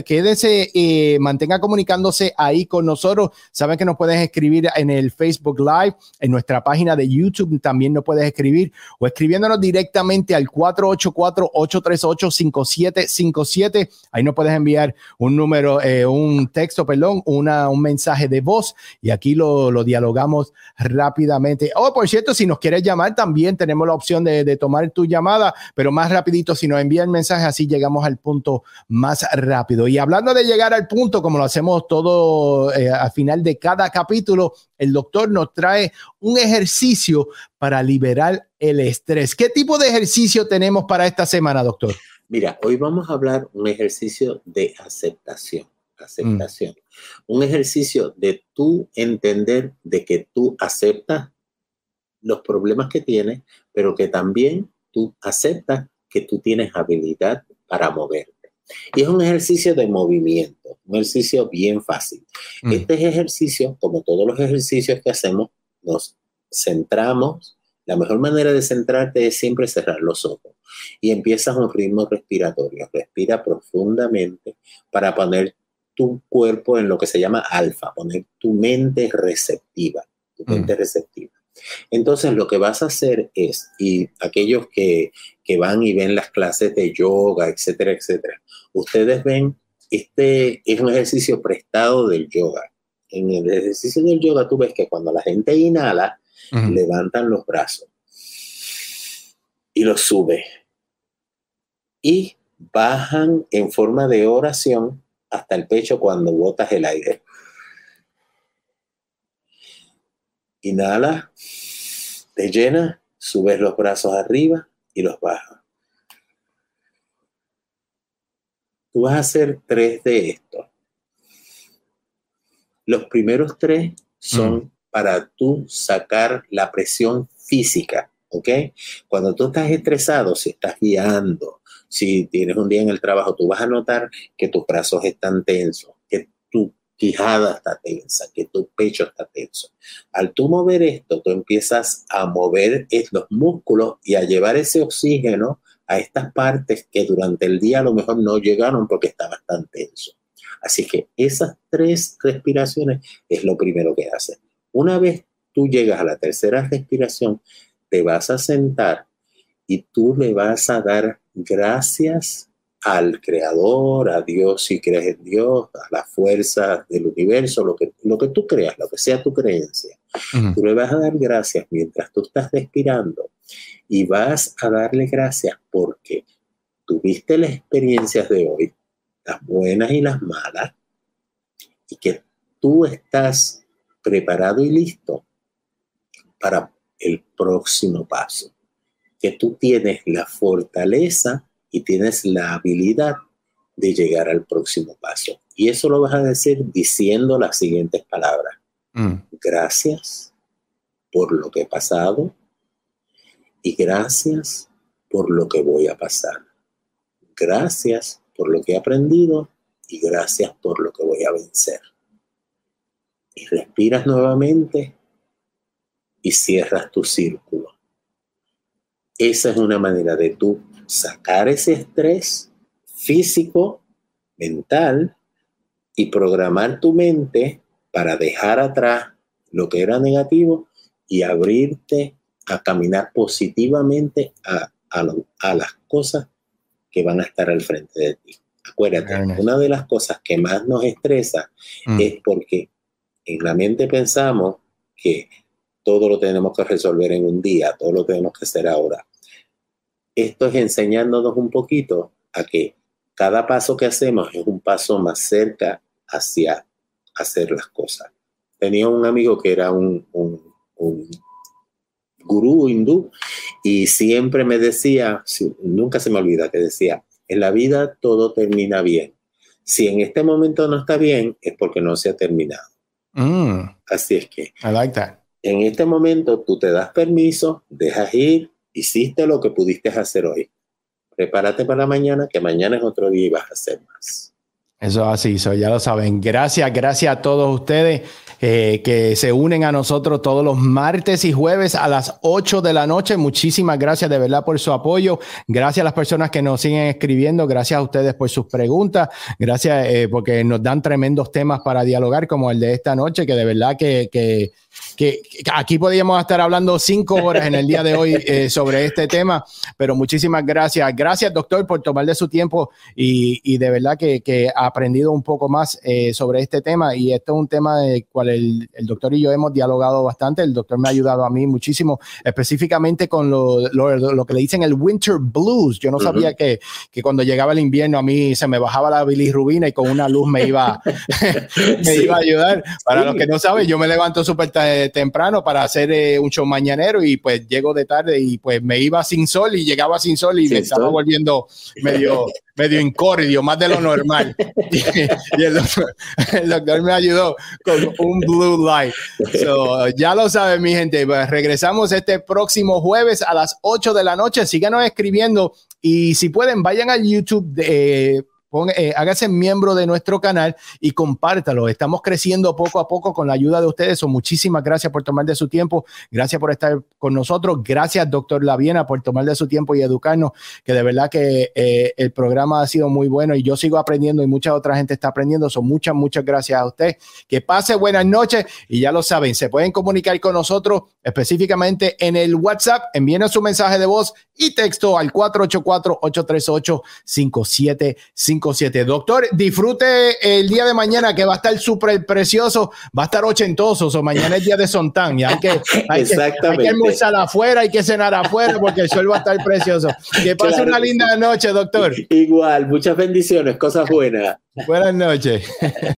S1: quédese, eh, mantenga comunicándose ahí con nosotros. Saben que nos puedes escribir en el Facebook Live, en nuestra página de YouTube también nos puedes escribir o escribiéndonos directamente al 484-838-5757. Ahí nos puedes enviar un número, eh, un texto, perdón, una, un mensaje de voz y aquí lo, lo, dialogamos rápidamente. Oh, por cierto, si nos quieres llamar también tenemos la opción de, de tomar tu llamada, pero más rapidito si nos envían mensaje así llegamos al punto más rápido rápido. Y hablando de llegar al punto, como lo hacemos todo eh, al final de cada capítulo, el doctor nos trae un ejercicio para liberar el estrés. ¿Qué tipo de ejercicio tenemos para esta semana, doctor?
S2: Mira, hoy vamos a hablar un ejercicio de aceptación. Aceptación. Un ejercicio de tú entender de que tú aceptas los problemas que tienes, pero que también tú aceptas que tú tienes habilidad para mover. Y es un ejercicio de movimiento, un ejercicio bien fácil. Mm. Este ejercicio, como todos los ejercicios que hacemos, nos centramos. La mejor manera de centrarte es siempre cerrar los ojos y empiezas un ritmo respiratorio. Respira profundamente para poner tu cuerpo en lo que se llama alfa, poner tu mente receptiva, tu mente mm. receptiva. Entonces lo que vas a hacer es, y aquellos que, que van y ven las clases de yoga, etcétera, etcétera, ustedes ven, este es un ejercicio prestado del yoga. En el ejercicio del yoga tú ves que cuando la gente inhala, levantan los brazos y los sube. Y bajan en forma de oración hasta el pecho cuando botas el aire. Inhala, te llena, subes los brazos arriba y los bajas. Tú vas a hacer tres de estos. Los primeros tres son mm. para tú sacar la presión física, ¿ok? Cuando tú estás estresado, si estás guiando, si tienes un día en el trabajo, tú vas a notar que tus brazos están tensos, quijada está tensa, que tu pecho está tenso. Al tú mover esto, tú empiezas a mover los músculos y a llevar ese oxígeno a estas partes que durante el día a lo mejor no llegaron porque está tan tenso. Así que esas tres respiraciones es lo primero que haces. Una vez tú llegas a la tercera respiración, te vas a sentar y tú le vas a dar gracias al creador, a Dios si crees en Dios, a la fuerza del universo, lo que, lo que tú creas, lo que sea tu creencia. Tú le vas a dar gracias mientras tú estás respirando y vas a darle gracias porque tuviste las experiencias de hoy, las buenas y las malas, y que tú estás preparado y listo para el próximo paso, que tú tienes la fortaleza y tienes la habilidad de llegar al próximo paso. Y eso lo vas a decir diciendo las siguientes palabras. Mm. Gracias por lo que he pasado, y gracias por lo que voy a pasar. Gracias por lo que he aprendido y gracias por lo que voy a vencer. Y respiras nuevamente y cierras tu círculo. Esa es una manera de tú sacar ese estrés físico, mental y programar tu mente para dejar atrás lo que era negativo y abrirte a caminar positivamente a, a, las cosas que van a estar al frente de ti. Acuérdate, una de las cosas que más nos estresa mm. es porque en la mente pensamos que todo lo tenemos que resolver en un día, todo lo tenemos que hacer ahora. Esto es enseñándonos un poquito a que cada paso que hacemos es un paso más cerca hacia hacer las cosas. Tenía un amigo que era un gurú hindú, y siempre me decía, nunca se me olvida que decía, en la vida todo termina bien. Si en este momento no está bien, es porque no se ha terminado. Mm. Así es que.
S1: I like that.
S2: En este momento tú te das permiso, dejas ir, hiciste lo que pudiste hacer hoy. Prepárate para mañana, que mañana es otro día y vas a hacer más.
S1: Eso así, eso ya lo saben. Gracias, gracias a todos ustedes. Eh, que se unen a nosotros todos los martes y jueves a las 8 de la noche. Muchísimas gracias de verdad por su apoyo. Gracias a las personas que nos siguen escribiendo. Gracias a ustedes por sus preguntas. Gracias eh, porque nos dan tremendos temas para dialogar como el de esta noche, que de verdad que que, aquí podríamos estar hablando cinco horas en el día de hoy eh, sobre este tema, pero muchísimas gracias. Gracias, doctor, por tomar de su tiempo y, y de verdad que, que, ha aprendido un poco más eh, sobre este tema. Y esto es un tema del cual el, el, doctor y yo hemos dialogado bastante. El doctor me ha ayudado a mí muchísimo, específicamente con lo, lo, lo que le dicen el winter blues. Yo no sabía que, que, cuando llegaba el invierno a mí se me bajaba la bilirrubina y con una luz me iba, me iba a ayudar. Para los que no saben, yo me levanto súper tarde temprano para hacer eh, un show mañanero y pues llego de tarde y pues me iba sin sol y llegaba sin sol y me estaba volviendo medio, medio incordio, más de lo normal. y, el, doctor, me ayudó con un blue light. ya lo saben, mi gente. Pues, regresamos este próximo jueves a las 8 de la noche. Síganos escribiendo y si pueden, vayan al YouTube de eh, hágase miembro de nuestro canal y compártalo. Estamos creciendo poco a poco con la ayuda de ustedes. So, muchísimas gracias por tomar de su tiempo. Gracias por estar con nosotros. Gracias, doctor Laviena, por tomar de su tiempo y educarnos, que de verdad que eh, el programa ha sido muy bueno y yo sigo aprendiendo y mucha otra gente está aprendiendo. Son muchas, muchas gracias a usted. Que pase buenas noches y ya lo saben, se pueden comunicar con nosotros específicamente en el WhatsApp. Envíenos su mensaje de voz y texto al 484-838-5755. Doctor, disfrute el día de mañana que va a estar súper precioso, va a estar ochentoso, o mañana es día de Sontán y hay que, hay que, almorzar afuera, hay que cenar afuera porque el sol va a estar precioso. Que pase una linda noche, doctor.
S2: Igual, muchas bendiciones, cosas buenas.
S1: Buenas noches.